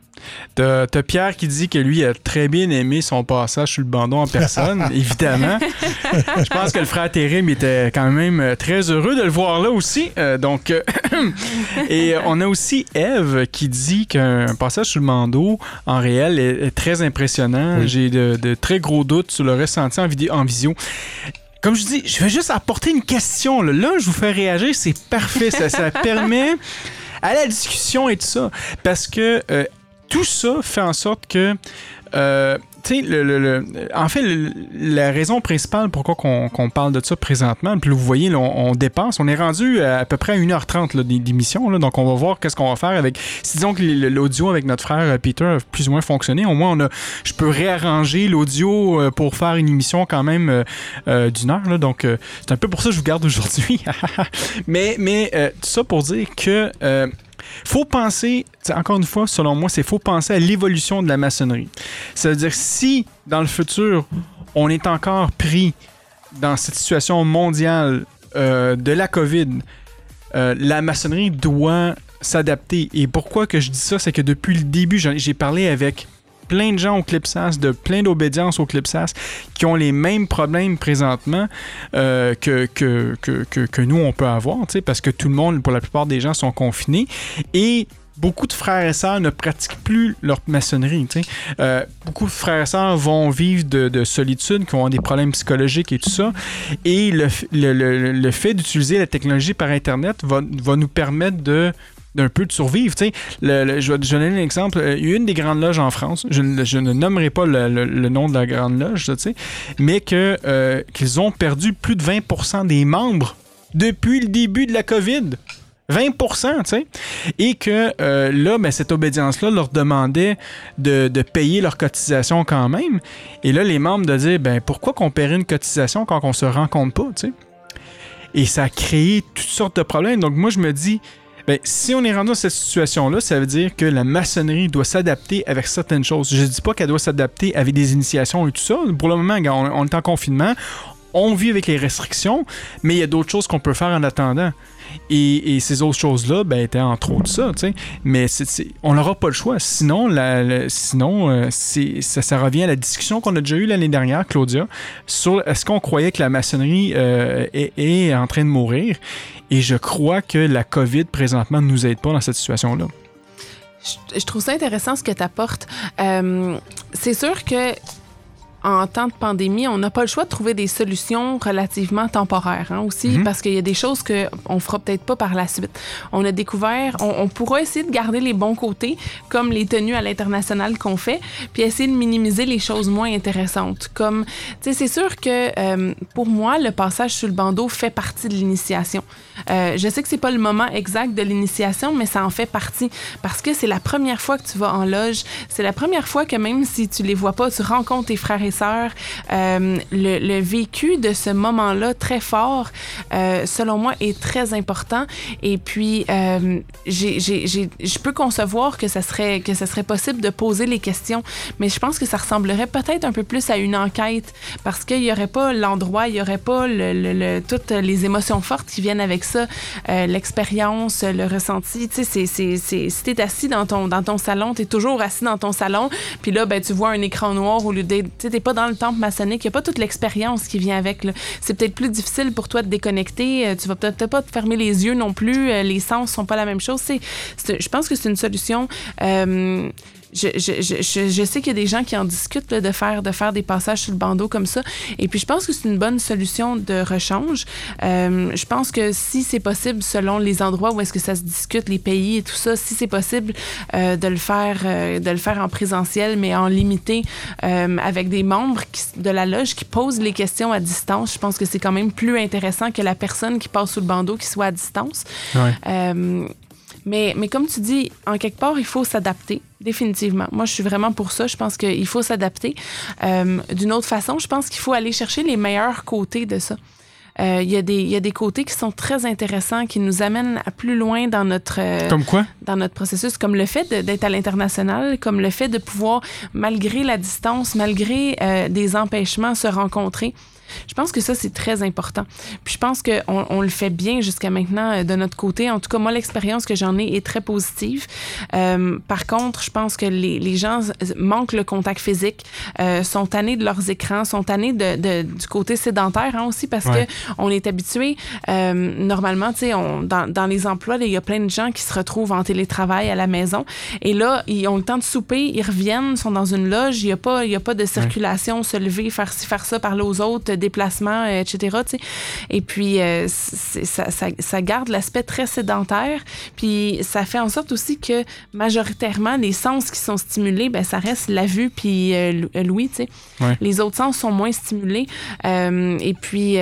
T'as Pierre qui dit que lui a très bien aimé son passage sur le bandeau en personne, évidemment. Je pense que le frère Térim était quand même euh, très heureux de le voir là aussi. Euh, donc, euh, et on a aussi Eve qui dit qu'un passage sur le bandeau en réel est, est très impressionnant. Oui. J'ai de, de très gros doutes sur le ressenti en, vidéo, en visio. Comme je dis, je vais juste apporter une question. Là, Là, je vous fais réagir, c'est parfait. Ça, ça permet à la discussion et tout ça. Parce que euh, tout ça fait en sorte que. euh, le, le- en fait, la raison principale pourquoi qu'on parle de ça présentement, puis vous voyez, on, dépense, on est rendu à, peu près à 1h30 là, d'é- d'émission, donc on va voir qu'est-ce qu'on va faire avec... Si disons que l'audio avec notre frère euh, Peter a plus ou moins fonctionné, au moins on a, je peux réarranger l'audio euh, pour faire une émission quand même euh, d'une heure, là, donc c'est un peu pour ça que je vous garde aujourd'hui. mais mais tout ça pour dire que... faut penser, encore une fois, selon moi, c'est faut penser à l'évolution de la maçonnerie. Ça veut dire si dans le futur on est encore pris dans cette situation mondiale euh, de la COVID, euh, la maçonnerie doit s'adapter. Et pourquoi que je dis ça, c'est que depuis le début, j'ai parlé avec plein de gens au Clipsas, de plein d'obédiences au Clipsas, qui ont les mêmes problèmes présentement euh, que, que, que, que, nous, on peut avoir, parce que tout le monde, pour la plupart des gens, sont confinés. Et beaucoup de frères et sœurs ne pratiquent plus leur maçonnerie. Euh, beaucoup de frères et sœurs vont vivre de, de solitude, qui ont des problèmes psychologiques et tout ça. Et le, le- le- le fait d'utiliser la technologie par Internet va, va nous permettre de d'un peu de survivre. je, vais, donner un exemple. Euh, une des grandes loges en France, je, ne- nommerai pas le, nom de la grande loge, mais que, euh, qu'ils ont perdu plus de 20% des membres depuis le début de la COVID. 20% tu sais. Et que euh, là, ben, cette obédience-là leur demandait de, de payer leur cotisation quand même. Et là, les membres de dire, ben, pourquoi qu'on paierait une cotisation quand on se rencontre pas, tu sais? Et ça a créé toutes sortes de problèmes. Donc moi, je me dis, ben, si on est rendu dans cette situation-là, ça veut dire que la maçonnerie doit s'adapter avec certaines choses. Je dis pas qu'elle doit s'adapter avec des initiations et tout ça. Pour le moment, on, est en confinement, on vit avec les restrictions, mais il y a d'autres choses qu'on peut faire en attendant. Et, ces autres choses-là, ben, étaient entre autres ça. Mais on n'aura pas le choix. Sinon, sinon euh, ça, revient à la discussion qu'on a déjà eue l'année dernière, Claudia, sur est-ce qu'on croyait que la maçonnerie euh, est en train de mourir. Et je crois que la COVID, présentement, ne nous aide pas dans cette situation-là. Je, trouve ça intéressant ce que tu apportes. c'est sûr que en temps de pandémie, on n'a pas le choix de trouver des solutions relativement temporaires hein, aussi, Mhm. parce qu'il y a des choses qu'on fera peut-être pas par la suite. On a découvert, on, on pourra essayer de garder les bons côtés, comme les tenues à l'international qu'on fait, puis essayer de minimiser les choses moins intéressantes. Comme, tu sais, c'est sûr que euh, pour moi, le passage sur le bandeau fait partie de l'initiation. Euh, je sais que c'est pas le moment exact de l'initiation, mais ça en fait partie parce que c'est la première fois que tu vas en loge. C'est la première fois que même si tu les vois pas, tu rencontres tes frères et Euh, le, vécu de ce moment-là très fort, euh, selon moi, est très important. Et puis, euh, je peux concevoir que ça serait que ça serait possible de poser les questions, mais je pense que ça ressemblerait peut-être un peu plus à une enquête parce qu'il y aurait pas l'endroit, il y aurait pas toutes les émotions fortes qui viennent avec ça, l'expérience, le ressenti. Tu sais, si t'es assis dans ton, dans ton salon, t'es toujours assis dans ton salon, puis là, ben, tu vois un écran noir au lieu d'être. Pas dans le temple maçonnique, il y a pas toute l'expérience qui vient avec. C'est peut-être plus difficile pour toi de déconnecter. euh, Tu vas peut-être pas te fermer les yeux non plus. euh, Les sens sont pas la même chose. Je pense que c'est une solution. euh, je, je, je, je, je sais qu'il y a des gens qui en discutent là, de, faire, de faire des passages sur le bandeau comme ça. Et puis, je pense que c'est une bonne solution de rechange. Euh, je pense que si c'est possible, selon les endroits où est-ce que ça se discute, les pays et tout ça, si c'est possible euh, de, le faire, euh, de le faire en présentiel, mais en limité, avec des membres qui- de la loge qui posent les questions à distance, je pense que c'est quand même plus intéressant que la personne qui passe sous le bandeau qui soit à distance. Ouais. Mais, mais comme tu dis, en quelque part, il faut s'adapter, définitivement. Moi, je suis vraiment pour ça. Je pense qu'il faut s'adapter. Euh, D'une autre façon, je pense qu'il faut aller chercher les meilleurs côtés de ça. Euh, Il y, a des- il y a des côtés qui sont très intéressants, qui nous amènent à plus loin dans notre, euh, Comme quoi? dans notre processus, comme le fait d'être à l'international, comme le fait de pouvoir, malgré la distance, malgré euh, des empêchements, se rencontrer. Je pense que ça, c'est très important. Puis je pense qu'on on le fait bien jusqu'à maintenant euh, de notre côté. En tout cas, moi, l'expérience que j'en ai est très positive. Euh, par contre, je pense que les, les gens s- manquent le contact physique, euh, sont tannés de leurs écrans, sont tannés de, de- du côté sédentaire hein, aussi parce Ouais. que on est habitué, euh, normalement, tu sais, dans, dans les emplois, il y a plein de gens qui se retrouvent en télétravail à la maison. Et là, ils ont le temps de souper, ils reviennent, sont dans une loge, il n'y a, pas- il y a pas de circulation, se lever, faire ci, faire ça, parler aux autres, déplacements, euh, etc. Et puis, euh, ça, ça, ça garde l'aspect très sédentaire. Puis, ça fait en sorte aussi que majoritairement, les sens qui sont stimulés, ben, ça reste la vue puis euh, l'ou- l'ouïe. Ouais. Les autres sens sont moins stimulés. Euh, et puis,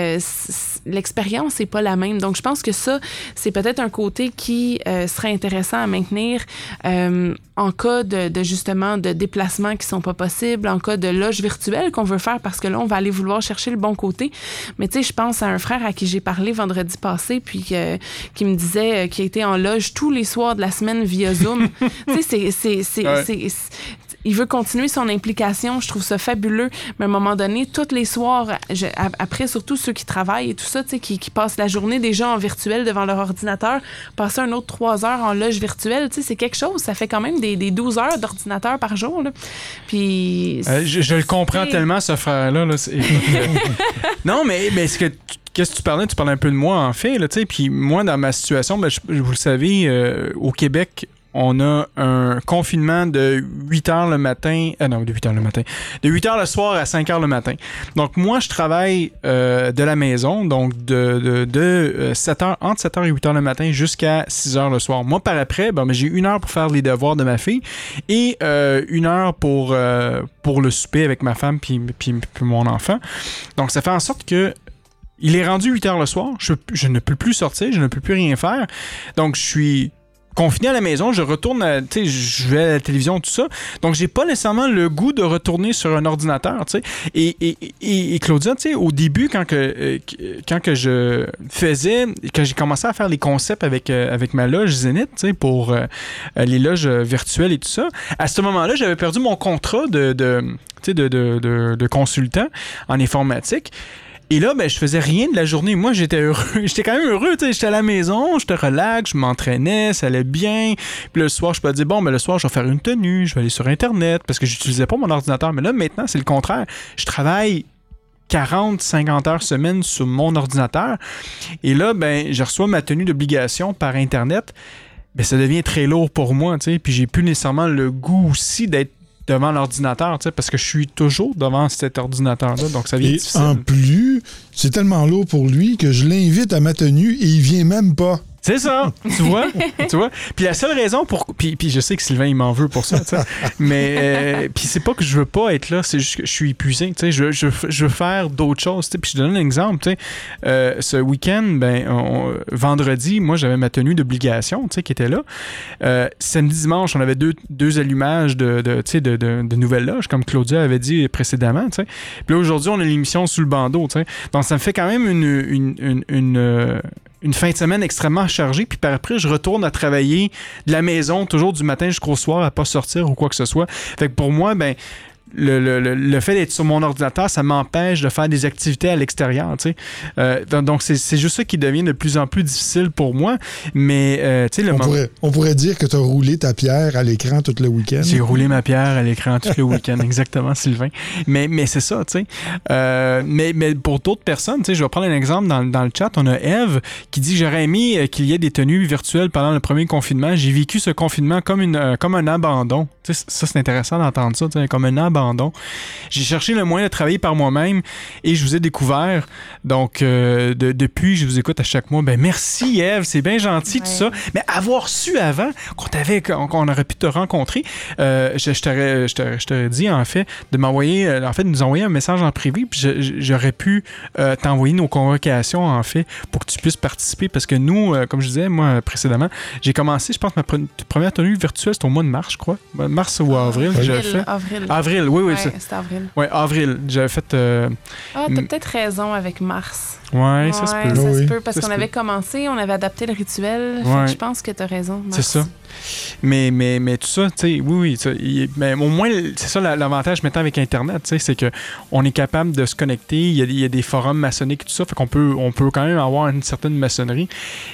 l'expérience n'est pas la même. Donc, je pense que ça, c'est peut-être un côté qui serait intéressant à maintenir en cas de, de, justement de déplacements qui sont pas possibles, en cas de loge virtuelle qu'on veut faire parce que là, on va aller vouloir chercher le bon côté. Mais tu sais, je pense à un frère à qui j'ai parlé vendredi passé, puis que- qui me disait euh, qu'il était en loge tous les soirs de la semaine via Zoom. tu sais, c'est- c'est- c'est- Ouais. Il veut continuer son implication. Je trouve ça fabuleux. Mais à un moment donné, tous les soirs, je- après, surtout ceux qui travaillent et tout ça, qui, qui passent la journée déjà en virtuel devant leur ordinateur, passer un autre trois heures en loge virtuelle, c'est quelque chose. Ça fait quand même des, des 12 heures d'ordinateur par jour. là. Puis. Euh, je, je le comprends tellement, ce frère-là. là, non, mais, mais ce que Qu'est-ce que tu parlais? Tu parlais un peu de moi, en fait. Là, tu sais. puis moi, dans ma situation, ben, je- vous le savez, euh, au Québec, on a un confinement de 8 heures le matin, euh, non, de 8 heures le matin, de 8 heures le soir à 5 heures le matin. Donc, moi, je travaille euh, de la maison, donc de, de, de euh, 7 heures, entre 7 heures et 8 heures le matin jusqu'à 6 heures le soir. Moi, par après, ben, j'ai une heure pour faire les devoirs de ma fille et euh, une heure pour, le souper avec ma femme puis, puis, puis mon enfant. Donc, ça fait en sorte que il est rendu 8 heures le soir, je ne peux plus sortir, je ne peux plus rien faire. Donc, je suis confiné à la maison, je retourne, tu sais, je vais à la télévision, tout ça. Donc, j'ai pas nécessairement le goût de retourner sur un ordinateur, tu sais. Et, et, et, Claudia, tu sais, au début, quand que, euh, quand que je faisais, quand j'ai commencé à faire les concepts avec, euh, avec ma loge Zénith, tu sais, pour euh, les loges virtuelles et tout ça, à ce moment-là, j'avais perdu mon contrat de, de, de, de, de consultant en informatique. Et là, ben, je faisais rien de la journée. Moi, j'étais heureux. J'étais quand même heureux. J'étais à la maison, j'étais relax, je m'entraînais, ça allait bien. Puis le soir, je peux dire, bon, ben, le soir, je vais faire une tenue, je vais aller sur Internet parce que j'utilisais pas mon ordinateur. Mais là, maintenant, c'est le contraire. Je travaille 40, 50 heures semaine sur mon ordinateur. Et là, ben, je reçois ma tenue d'obligation par Internet. Ben, ça devient très lourd pour moi, tu. Puis j'ai plus nécessairement le goût aussi d'être devant l'ordinateur, tu sais, parce que je suis toujours devant cet ordinateur-là, donc ça devient Et difficile. en plus, c'est tellement lourd pour lui que je l'invite à ma tenue et il vient même pas. C'est ça, tu vois, tu vois. Puis la seule raison pour, puis, puis je sais que Sylvain il m'en veut pour ça. Mais euh, puis c'est pas que je veux pas être là, c'est juste que je suis épuisé, tu sais. Je, je, veux faire d'autres choses. Puis je donne un exemple, tu sais. Euh, ce week-end, ben vendredi, moi j'avais ma tenue d'obligation, tu sais, qui était là. Euh, samedi, dimanche, on avait deux, deux allumages de, de, de, de, nouvelles loges, comme Claudia avait dit précédemment, tu sais. Puis là aujourd'hui, on a l'émission sous le bandeau, tu sais. Donc ça me fait quand même une, euh, une fin de semaine extrêmement chargée, puis par après, je retourne à travailler de la maison, toujours du matin jusqu'au soir, à pas sortir ou quoi que ce soit. Fait pour moi, ben, le, le- le- fait d'être sur mon ordinateur, ça m'empêche de faire des activités à l'extérieur, tu sais. Euh, donc, c'est c'est juste ça qui devient de plus en plus difficile pour moi. Mais, euh, tu sais, le On moment- pourrait, on pourrait dire que tu as roulé ta pierre à l'écran tout le week-end. J'ai roulé ma pierre à l'écran tout le week-end, exactement, Sylvain. Mais, mais c'est ça, tu sais. Euh, mais, mais pour d'autres personnes, tu sais, je vais prendre un exemple dans, dans le chat. On a Eve qui dit J'aurais aimé qu'il y ait des tenues virtuelles pendant le premier confinement. J'ai vécu ce confinement comme, une, comme un abandon. Tu sais, ça, c'est intéressant d'entendre ça, tu sais, comme un abandon. J'ai cherché le moyen de travailler par moi-même et je vous ai découvert. Donc, euh, de- depuis, je vous écoute à chaque mois. Ben, merci, Eve, c'est bien gentil, tout ça. Mais avoir su avant qu'on t'avait, qu'on qu'on aurait pu te rencontrer, euh, je, je t'aurais, dit, en fait, de m'envoyer, euh, en fait, de nous envoyer un message en privé, puis j'aurais pu euh, t'envoyer nos convocations, en fait, pour que tu puisses participer. Parce que nous, comme je disais, moi, précédemment, j'ai commencé, je pense, ma pre- première tenue virtuelle, c'était au mois de mars, je crois. Mars ou avril, que j'avais fait. Avril. Avril, oui, oui. Ouais, c'est- avril. Ouais, avril. J'avais fait. euh, Ah, t'as peut-être raison avec Mars. Ouais, ça se peut. ça Oui. se peut, parce qu'on avait commencé, on avait adapté le rituel. Ouais. je pense que t'as raison. C'est ça. Mais, mais, mais tout ça, tu sais, oui, oui. il- mais au moins, c'est ça la- l'avantage maintenant avec Internet, tu sais, c'est que on est capable de se connecter. Il y a, il y a des forums maçonniques, tout ça, fait qu'on peut, on peut quand même avoir une certaine maçonnerie.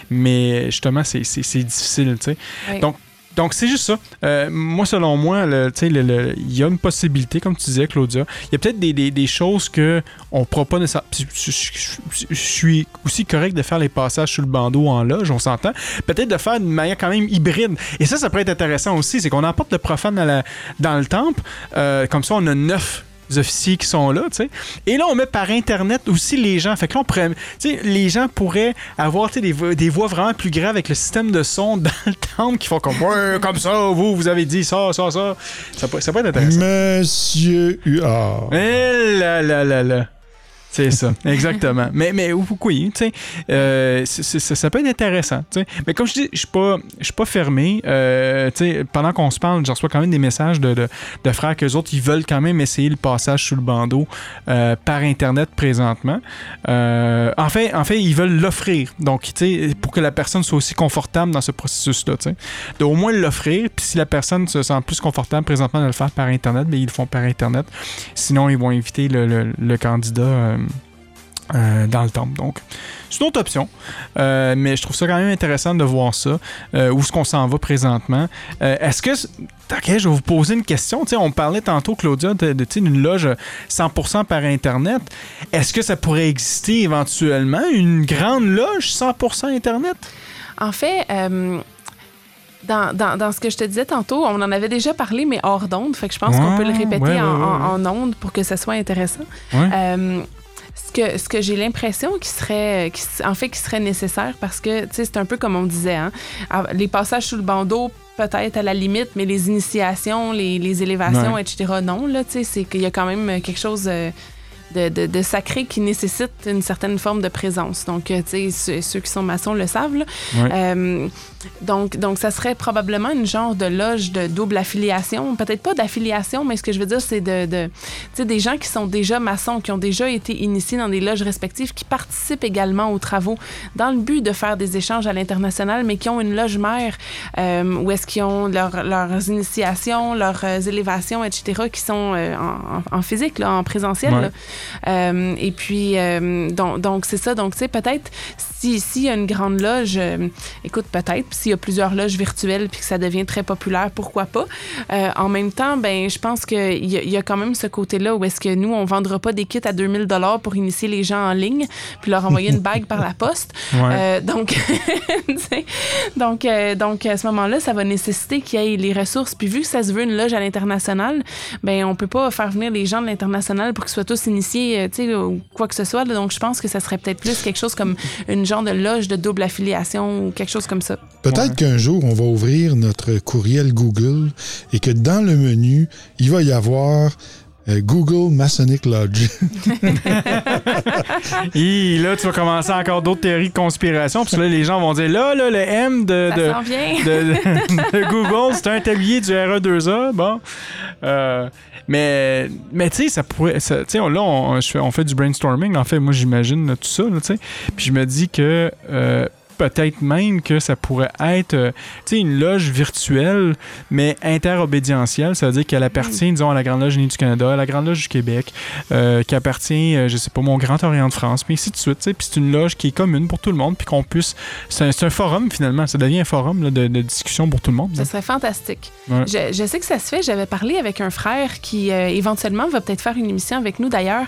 Mais justement, c'est c'est- c'est difficile, tu sais. Ouais. Donc, donc, c'est juste ça. Euh, moi, selon moi, il y a une possibilité, comme tu disais, Claudia. Il y a peut-être des, choses que on ne pas nécessairement. Je, suis aussi correct de faire les passages sur le bandeau en loge, on s'entend. Peut-être de faire d'une manière quand même hybride. Et ça, ça pourrait être intéressant aussi. C'est qu'on emporte le profane dans le temple. Euh, comme ça, on a neuf officiers qui sont là, tu sais. Et là, on met par Internet aussi les gens. Fait que là, on pourrait, tu sais, les gens pourraient avoir, tu sais, des, voix- des voix vraiment plus graves avec le système de son dans le temple qui font comme, ouais, comme ça, vous, vous avez dit ça, ça, ça. Ça peut, ça peut être intéressant. Monsieur Huard. Eh là là là là. C'est ça, exactement. mais, mais oui, tu sais, euh, ça, peut être intéressant. Mais comme je dis, je suis pas, je suis pas fermé. Euh, pendant qu'on se parle, je reçois quand même des messages de, de, de frères qu'eux autres, ils veulent quand même essayer le passage sous le bandeau euh, par Internet présentement. En, fait, en fait, ils veulent l'offrir. Donc, tu sais, pour que la personne soit aussi confortable dans ce processus-là, tu sais. De au moins l'offrir, puis si la personne se sent plus confortable présentement de le faire par Internet, bien, ils le font par Internet. Sinon, ils vont inviter le, le- le candidat euh, dans le temple. Donc, c'est une autre option. Euh, mais je trouve ça quand même intéressant de voir ça. Euh, où est-ce qu'on s'en va présentement? Est-ce que. Ok, je vais vous poser une question. Tu sais, on parlait tantôt, Claudia, de, de, d'une loge 100% par Internet. Est-ce que ça pourrait exister éventuellement une grande loge 100% Internet? En fait, dans, dans, dans ce que je te disais tantôt, on en avait déjà parlé, mais hors d'onde. Fait que je pense qu'on peut le répéter ouais, en, ouais, en- en onde pour que ça soit intéressant. Euh, ce que, ce que j'ai l'impression qui serait, qui, en fait, qui serait nécessaire parce que, tu sais, c'est un peu comme on disait, hein, les passages sous le bandeau, peut-être à la limite, mais les initiations, les, les élévations, Ouais. etc., non, là, tu sais, c'est qu'il y a quand même quelque chose euh, de, de- de sacré qui nécessite une certaine forme de présence. Donc, euh, tu sais, ceux, ceux qui sont maçons le savent, là. Ouais. Euh, donc, donc, ça serait probablement une genre de loge de double affiliation. Peut-être pas d'affiliation, mais ce que je veux dire, c'est de, de des gens qui sont déjà maçons, qui ont déjà été initiés dans des loges respectives, qui participent également aux travaux dans le but de faire des échanges à l'international, mais qui ont une loge mère euh, où est-ce qu'ils ont leur- leurs initiations, leurs euh, élévations, etc., qui sont euh, en, physique, là, en présentiel. Ouais. là. Euh, et puis, euh, donc, donc c'est ça. Donc, tu sais, peut-être, si- s'il y a une grande loge, euh, écoute, peut-être, s'il y a plusieurs loges virtuelles, puis que ça devient très populaire, pourquoi pas. Euh, en même temps, ben, je pense qu'il y, y a quand même ce côté-là où est-ce que nous, on vendra pas des kits à 2000 pour initier les gens en ligne, puis leur envoyer une bague par la poste. Ouais. Euh, donc, donc, euh, donc, à ce moment-là, ça va nécessiter qu'il y ait les ressources. Puis vu que ça se veut une loge à l'international, ben on peut pas faire venir les gens de l'international pour qu'ils soient tous initiés, tu sais, ou quoi que ce soit. là. Donc, je pense que ça serait peut-être plus quelque chose comme une genre de loge de double affiliation ou quelque chose comme ça. Peut-être qu'un jour, on va ouvrir notre courriel Google et que dans le menu, il va y avoir euh, Google Masonic Lodge. Et là, tu vas commencer encore d'autres théories de conspiration. Parce que là, les gens vont dire là, là, le M de, Ça de, s'en vient. de, de- de Google, c'est un tablier du RE2A. Bon. Euh, mais, mais tu sais, ça pourrait. ça- Tu sais, on- là, on, on fait du brainstorming. En fait, moi, j'imagine tout ça. là, tu sais. Puis je me dis que. euh, Peut-être même que ça pourrait être euh, une loge virtuelle, mais interobédientielle. Ça veut dire qu'elle appartient, disons, à la Grande Loge Unie du Canada, à la Grande Loge du Québec, euh, qui appartient, euh, je sais pas, mon Grand Orient de France, mais ainsi de suite. Puis c'est une loge qui est commune pour tout le monde, puis qu'on puisse. C'est un, forum, finalement. Ça devient un forum là, de, de discussion pour tout le monde. là. Ça serait fantastique. Ouais. Je, je sais que ça se fait. J'avais parlé avec un frère qui, euh, éventuellement, va peut-être faire une émission avec nous d'ailleurs,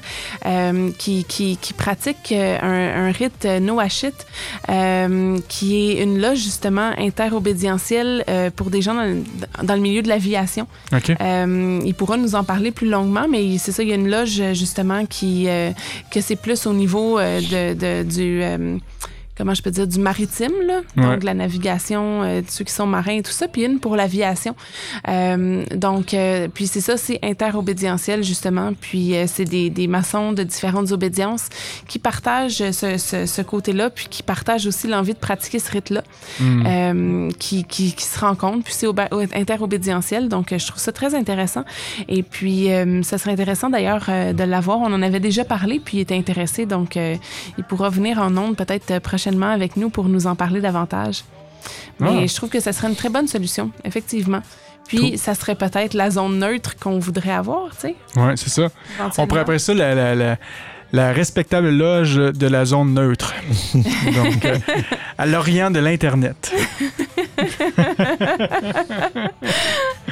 qui, qui, qui pratique un, un rite Noachite, euh, qui est une loge, justement, interobédientielle euh, pour des gens dans le, dans le milieu de l'aviation. OK. Euh, il pourra nous en parler plus longuement, mais c'est ça, il y a une loge, euh, justement, qui, euh, que c'est plus au niveau euh, de, de- du. Comment je peux dire, du maritime, là. Ouais. donc la navigation, euh, de ceux qui sont marins et tout ça, puis une pour l'aviation. Euh, donc, euh, puis c'est ça, c'est interobédientiel, justement, puis euh, c'est des, des maçons de différentes obédiences qui partagent ce, ce- ce côté-là, puis qui partagent aussi l'envie de pratiquer ce rite-là, euh, qui, qui, qui se rencontrent, puis c'est interobédientiel, donc euh, je trouve ça très intéressant. Et puis, euh, ça serait intéressant d'ailleurs de l'avoir. On en avait déjà parlé, puis il était intéressé, donc euh, il pourra venir en ondes peut-être euh, prochainement avec nous pour nous en parler davantage. Mais Ah. je trouve que ça serait une très bonne solution, effectivement. Puis, Cool. ça serait peut-être la zone neutre qu'on voudrait avoir, tu sais. Ouais, c'est ça. On pourrait appeler ça la, la, la, la respectable loge de la zone neutre. Donc, euh, à l'orient de l'Internet.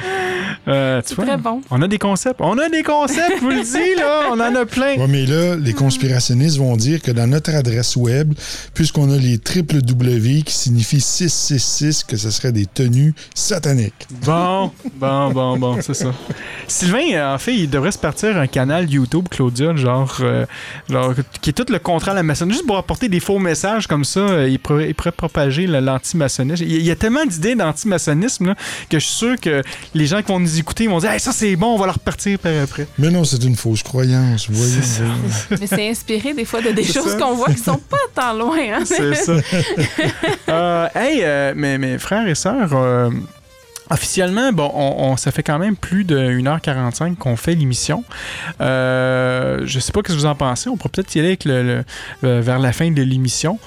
Euh, tu C'est vois, très bon. on a des concepts. On a des concepts, je vous le dis, là. On en a plein. Ouais, mais là, les conspirationnistes vont dire que dans notre adresse web, puisqu'on a les triple W qui signifie 666, que ce serait des tenues sataniques. Bon, bon, bon, bon, c'est ça. Sylvain, euh, en fait, il devrait se partir un canal YouTube, Claudia, genre, euh, genre qui est tout le contraire à la maçonnerie, juste pour apporter des faux messages comme ça. il, pourrait, il pourrait propager le- l'antimaçonnisme. Il, il y a tellement d'idées d'antimaçonnisme là, que je suis sûr que les gens qui vont nous écouter vont dire hey, ça c'est bon, on va leur repartir par après. Mais non, c'est une fausse croyance. Voyons, C'est ça. voyons. Mais c'est inspiré des fois de des choses qu'on voit qui sont pas tant loin. Hein? C'est ça. Euh, hey, euh, mes, mes frères et sœurs, euh, officiellement, bon, on, ça fait quand même plus de 1h45 qu'on fait l'émission. Euh, je sais pas ce que vous en pensez. On pourrait peut-être y aller avec vers la fin de l'émission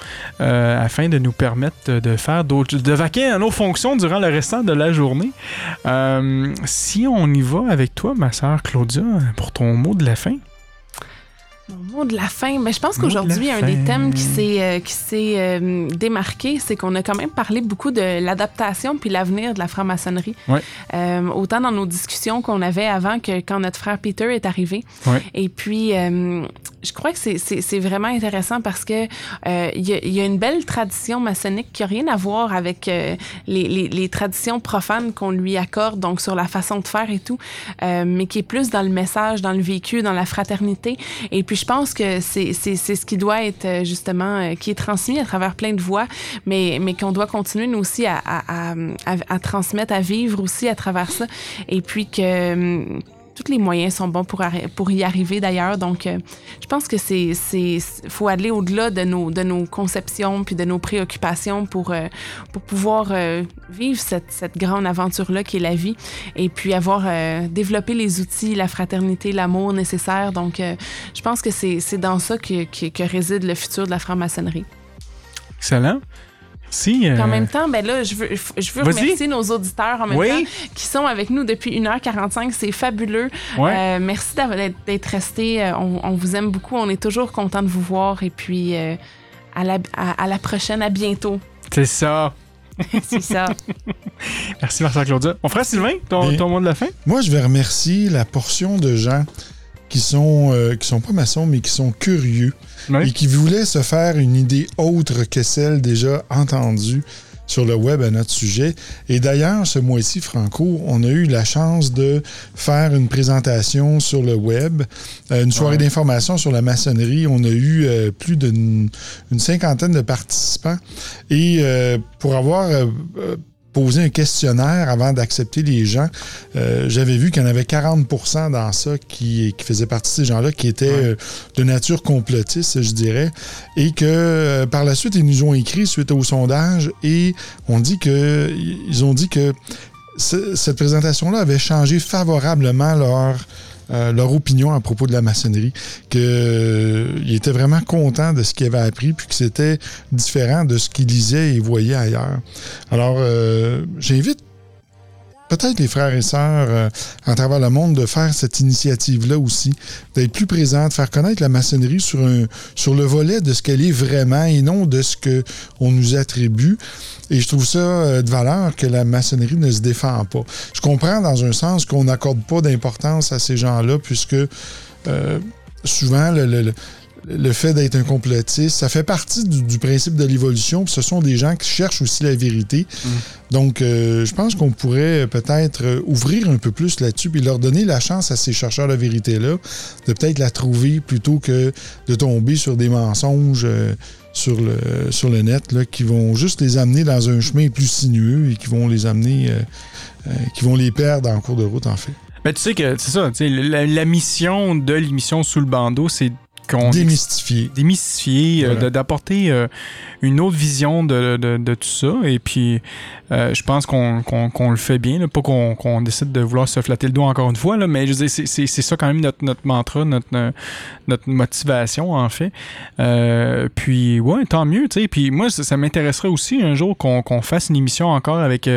euh, afin de nous permettre de, faire d'autres, de vaquer à nos fonctions durant le restant de la journée. Euh, si on y va avec toi, ma sœur Claudia, pour ton mot de la fin. Mon mot de la fin, mais je pense de qu'aujourd'hui, la un des thèmes qui s'est euh, qui s'est euh, démarqué, c'est qu'on a quand même parlé beaucoup de l'adaptation puis l'avenir de la franc-maçonnerie. Ouais. Euh, autant dans nos discussions qu'on avait avant que quand notre frère Peter est arrivé. Ouais. Et puis, je crois que c'est- c'est c'est vraiment intéressant parce que il y, a- il y a une belle tradition maçonnique qui n'a rien à voir avec les, les- les traditions profanes qu'on lui accorde, donc sur la façon de faire et tout, mais qui est plus dans le message, dans le vécu, dans la fraternité. Et puis, je pense que c'est ce qui doit être euh, justement, euh, qui est transmis à travers plein de voix, mais, mais qu'on doit continuer, nous aussi, à, à, à, à- à transmettre, à vivre aussi à travers ça. Et puis que hum, tous les moyens sont bons pour, pour y arriver d'ailleurs. Donc, euh, je pense que c'est c'est faut aller au-delà de nos de nos conceptions puis de nos préoccupations pour euh, pour pouvoir euh, vivre cette, cette grande aventure là qui est la vie et puis avoir développé les outils, la fraternité, l'amour nécessaire. Donc, je pense que c'est c'est dans ça que, que réside le futur de la franc-maçonnerie. Excellent. En euh, même temps, ben là, je veux, je veux remercier nos auditeurs en même Oui. temps qui sont avec nous depuis 1h45. C'est fabuleux. Ouais. Euh, merci d'être restés. Euh, On, on vous aime beaucoup. On est toujours content de vous voir. Et puis, euh, à, la, à, à la prochaine. À bientôt. C'est ça. C'est ça. Merci, Marcel Claudia. Mon frère Sylvain, ton, ton mot de la fin? Moi, je vais remercier la portion de gens qui sont, euh, qui sont pas maçons, mais qui sont curieux Oui. et qui voulaient se faire une idée autre que celle déjà entendue sur le web à notre sujet. Et d'ailleurs, ce mois-ci, Franco, on a eu la chance de faire une présentation sur le web, euh, une soirée Ouais. d'information sur la maçonnerie. On a eu euh, plus d'une une cinquantaine de participants. Et euh, pour avoir euh, posé un questionnaire avant d'accepter les gens, euh, j'avais vu qu'il y en avait 40% dans ça qui, qui faisaient partie de ces gens-là, qui étaient Ouais. euh, de nature complotiste, je dirais, et que euh, par la suite, ils nous ont écrit suite au sondage et on dit que ils ont dit que ce- cette présentation-là avait changé favorablement leur euh, leur opinion à propos de la maçonnerie, qu'ils étaient vraiment contents de ce qu'ils avaient appris, puis que c'était différent de ce qu'ils lisaient et voyaient ailleurs. Alors, euh, j'invite peut-être les frères et sœurs euh, à travers le monde de faire cette initiative-là aussi, d'être plus présents, de faire connaître la maçonnerie sur, le volet de ce qu'elle est vraiment et non de ce qu'on nous attribue. Et je trouve ça euh, de valeur que la maçonnerie ne se défend pas. Je comprends dans un sens qu'on n'accorde pas d'importance à ces gens-là, puisque euh, souvent, le- fait d'être un complotiste, ça fait partie du, du principe de l'évolution. puis Ce sont des gens qui cherchent aussi la vérité. Donc, euh, je pense qu'on pourrait peut-être euh, ouvrir un peu plus là-dessus puis leur donner la chance à ces chercheurs de vérité-là de peut-être la trouver plutôt que de tomber sur des mensonges euh, sur, le, sur le net là, qui vont juste les amener dans un chemin plus sinueux et qui vont les amener, euh, euh, qui vont les perdre en cours de route, en fait. Ben, tu sais que c'est ça. tu sais, La, la mission de l'émission Sous le bandeau, c'est qu'on Démystifier. démystifier, euh, Voilà. d'apporter euh, une autre vision de, de- de tout ça. Et puis, euh, je pense qu'on le fait bien. là. Pas qu'on décide de vouloir se flatter le doigt encore une fois, là, mais je veux c'est- ça quand même notre, notre mantra, notre, notre motivation, en fait. Puis, ouais, tant mieux. tu sais. Puis, moi, ça, ça m'intéresserait aussi un jour qu'on fasse une émission encore avec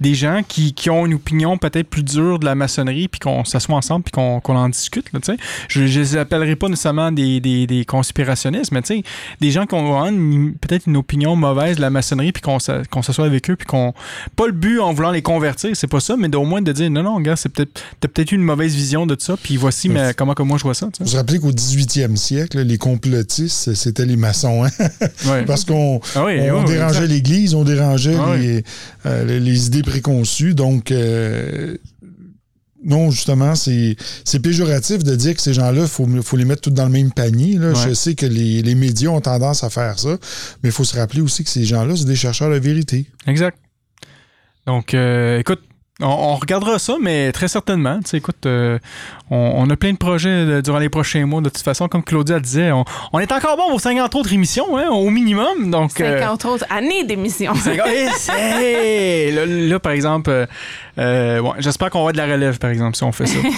des gens qui, qui ont une opinion peut-être plus dure de la maçonnerie, puis qu'on s'assoit ensemble, puis qu'on en discute. Là, tu sais. je ne les appellerai pas nécessairement des, des, des conspirationnistes, mais tu sais, des gens qui ont peut-être une opinion mauvaise de la maçonnerie, puis qu'on s'a- qu'on s'assoit avec eux, puis qu'on. Pas le but en voulant les convertir, c'est pas ça, mais au moins de dire non, non, gars, c'est peut-être. T'as peut-être eu une mauvaise vision de ça, puis voici mais, comment que moi je vois ça. Vous vous rappelez qu'au 18e siècle, les complotistes, c'était les maçons. Hein? Ouais. Parce qu'on Ah oui, on dérangeait l'Église, on dérangeait Ah les, euh, les, les idées préconçues. Donc, euh, non, justement, c'est c'est péjoratif de dire que ces gens-là, il faut, faut les mettre tous dans le même panier. Là. Ouais. Je sais que les, les médias ont tendance à faire ça, mais il faut se rappeler aussi que ces gens-là, c'est des chercheurs de vérité. Exact. Donc, euh, écoute, on, on regardera ça, mais très certainement. Tu sais, écoute, euh, on, on a plein de projets euh, durant les prochains mois. De toute façon, comme Claudia disait, on, on est encore bon pour 50 autres émissions, hein, au minimum. Donc, euh, 50 autres années d'émission. 50 c'est- là, là, par exemple, euh, euh, j'espère qu'on va avoir de la relève, par exemple, si on fait ça.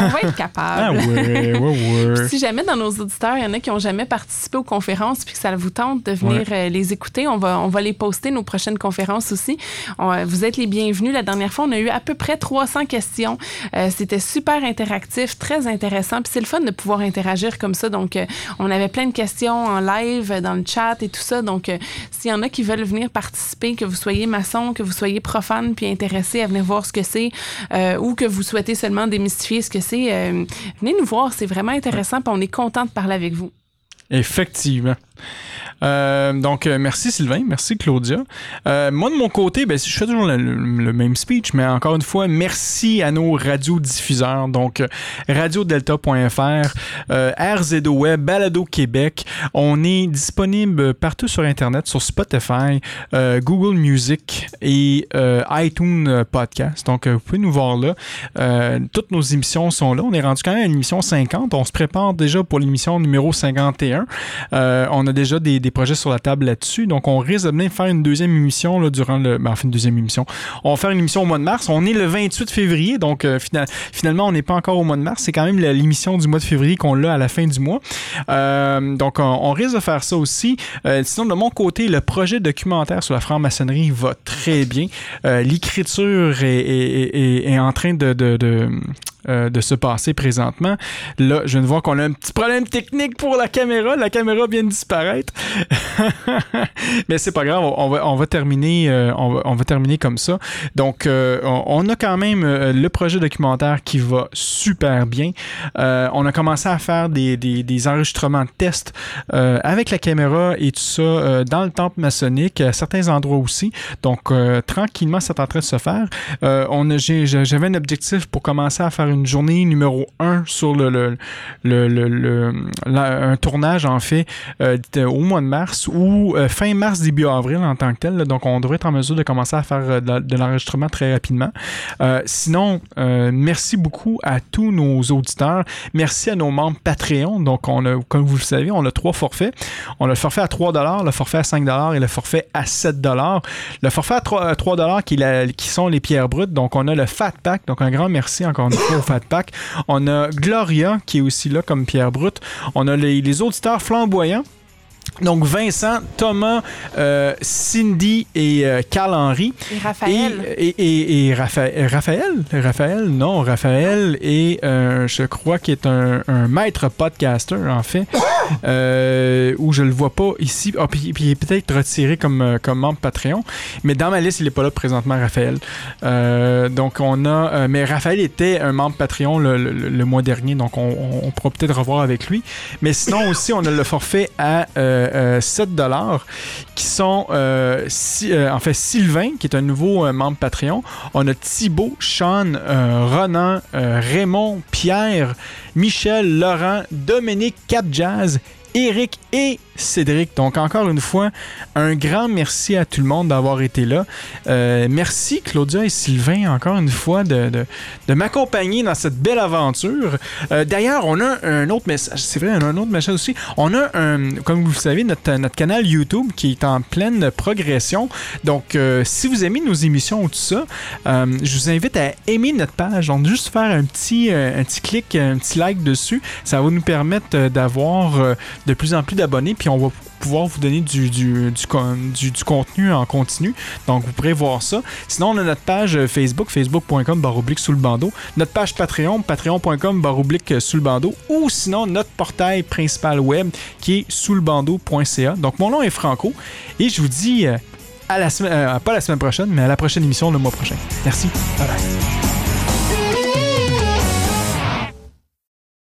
On va être ah capable. ouais, ouais, ouais. Si jamais dans nos auditeurs, il y en a qui n'ont jamais participé aux conférences puis que ça vous tente de venir euh, les écouter, on va, on va les poster, nos prochaines conférences aussi. Euh, vous êtes les bienvenus. La dernière On a eu à peu près 300 questions. Euh, c'était super interactif, très intéressant. Puis c'est le fun de pouvoir interagir comme ça. Donc, euh, on avait plein de questions en live, dans le chat et tout ça. Donc, euh, s'il y en a qui veulent venir participer, que vous soyez maçon, que vous soyez profane, puis intéressé à venir voir ce que c'est, ou que vous souhaitez seulement démystifier ce que c'est, venez nous voir. C'est vraiment intéressant. Puis on est content de parler avec vous. Effectivement. Euh, donc, euh, merci Sylvain, merci Claudia. Euh, moi, de mon côté, ben, je fais toujours le, même speech, mais encore une fois, merci à nos radiodiffuseurs. Donc, radiodelta.fr, RZO Web, Balado Québec. On est disponible partout sur Internet, sur Spotify, Google Music et iTunes Podcast. Donc, vous pouvez nous voir là. toutes nos émissions sont là. On est rendu quand même à l'émission 50. On se prépare déjà pour l'émission numéro 51. on a déjà des projets sur la table là-dessus. Donc, on risque de bien faire une deuxième émission là, durant le. Ben, enfin, une deuxième émission. On va faire une émission au mois de mars. On est le 28 février, donc euh, finalement, on n'est pas encore au mois de mars. C'est quand même l'émission du mois de février qu'on l'a à la fin du mois. Euh, donc, on, risque de faire ça aussi. Euh, sinon, de mon côté, le projet documentaire sur la franc-maçonnerie va très bien. L'écriture est, en train de, euh, de se passer présentement. Là, je de voir qu'on a un petit problème technique pour la caméra. La caméra vient de disparaître. Mais c'est pas grave, on va, on va terminer, euh, on, va, terminer comme ça. Donc, euh, on, a quand même le projet documentaire qui va super bien. on a commencé à faire des, des, enregistrements de tests avec la caméra et tout ça dans le temple maçonnique, à certains endroits aussi. Donc, tranquillement, c'est en train de se faire. on j'avais un objectif pour commencer à faire une journée numéro 1 sur le, le, le, un tournage, en fait, euh, au mois de mars ou euh, fin mars, début avril en tant que tel. donc, on devrait être en mesure de commencer à faire euh, de, l'enregistrement très rapidement. sinon, merci beaucoup à tous nos auditeurs. Merci à nos membres Patreon. Donc, on a, comme vous le savez, on a trois forfaits. On a le forfait à 3 le forfait à 5 et le forfait à 7 Le forfait à 3, 3 qui, qui sont les pierres brutes. Donc, on a le Fat Pack. Donc, un grand merci encore une fois Fat Pack. On a Gloria qui est aussi là comme Pierre Brute. On a les, les auditeurs flamboyants donc Vincent, Thomas, euh, Cindy et euh, Carl Henry. Et Raphaël. Et, Raphaël, Raphaël, non, Raphaël est, je crois qu'il est un, maître podcaster en fait, euh, où je le vois pas ici. Ah, puis, il est peut-être retiré comme, comme membre Patreon, mais dans ma liste il est pas là présentement Raphaël. donc on a, mais Raphaël était un membre Patreon le, mois dernier, donc on, on pourra peut-être revoir avec lui. Mais sinon aussi on a le forfait à 7 dollars qui sont euh, euh, en fait Sylvain qui est un nouveau euh, membre Patreon. On a Thibaut, Sean, Ronan, Raymond, Pierre, Michel, Laurent, Dominique, Cap Jazz, Eric et Cédric. Donc, encore une fois, un grand merci à tout le monde d'avoir été là. Euh, merci, Claudia et Sylvain, encore une fois, de, m'accompagner dans cette belle aventure. Euh, d'ailleurs, on a un autre message. C'est vrai, on a un autre message aussi. On a, un, comme vous le savez, notre, notre canal YouTube qui est en pleine progression. Donc, euh, si vous aimez nos émissions ou tout ça, je vous invite à aimer notre page. Donc, juste faire un petit, un petit clic, un petit like dessus. Ça va nous permettre d'avoir de plus en plus d'abonnés. Puis, on va pouvoir vous donner du, du, du, contenu en continu. Donc, vous pourrez voir ça. Sinon, on a notre page Facebook, facebook.com baroblique sous le bandeau. Notre page Patreon, patreon.com baroblique sous le bandeau. Ou sinon, notre portail principal web qui est sous le bandeau.ca. Donc, mon nom est Franco. Et je vous dis euh, à la semaine, euh, pas la semaine prochaine, mais à la prochaine émission le mois prochain. Merci. Bye bye.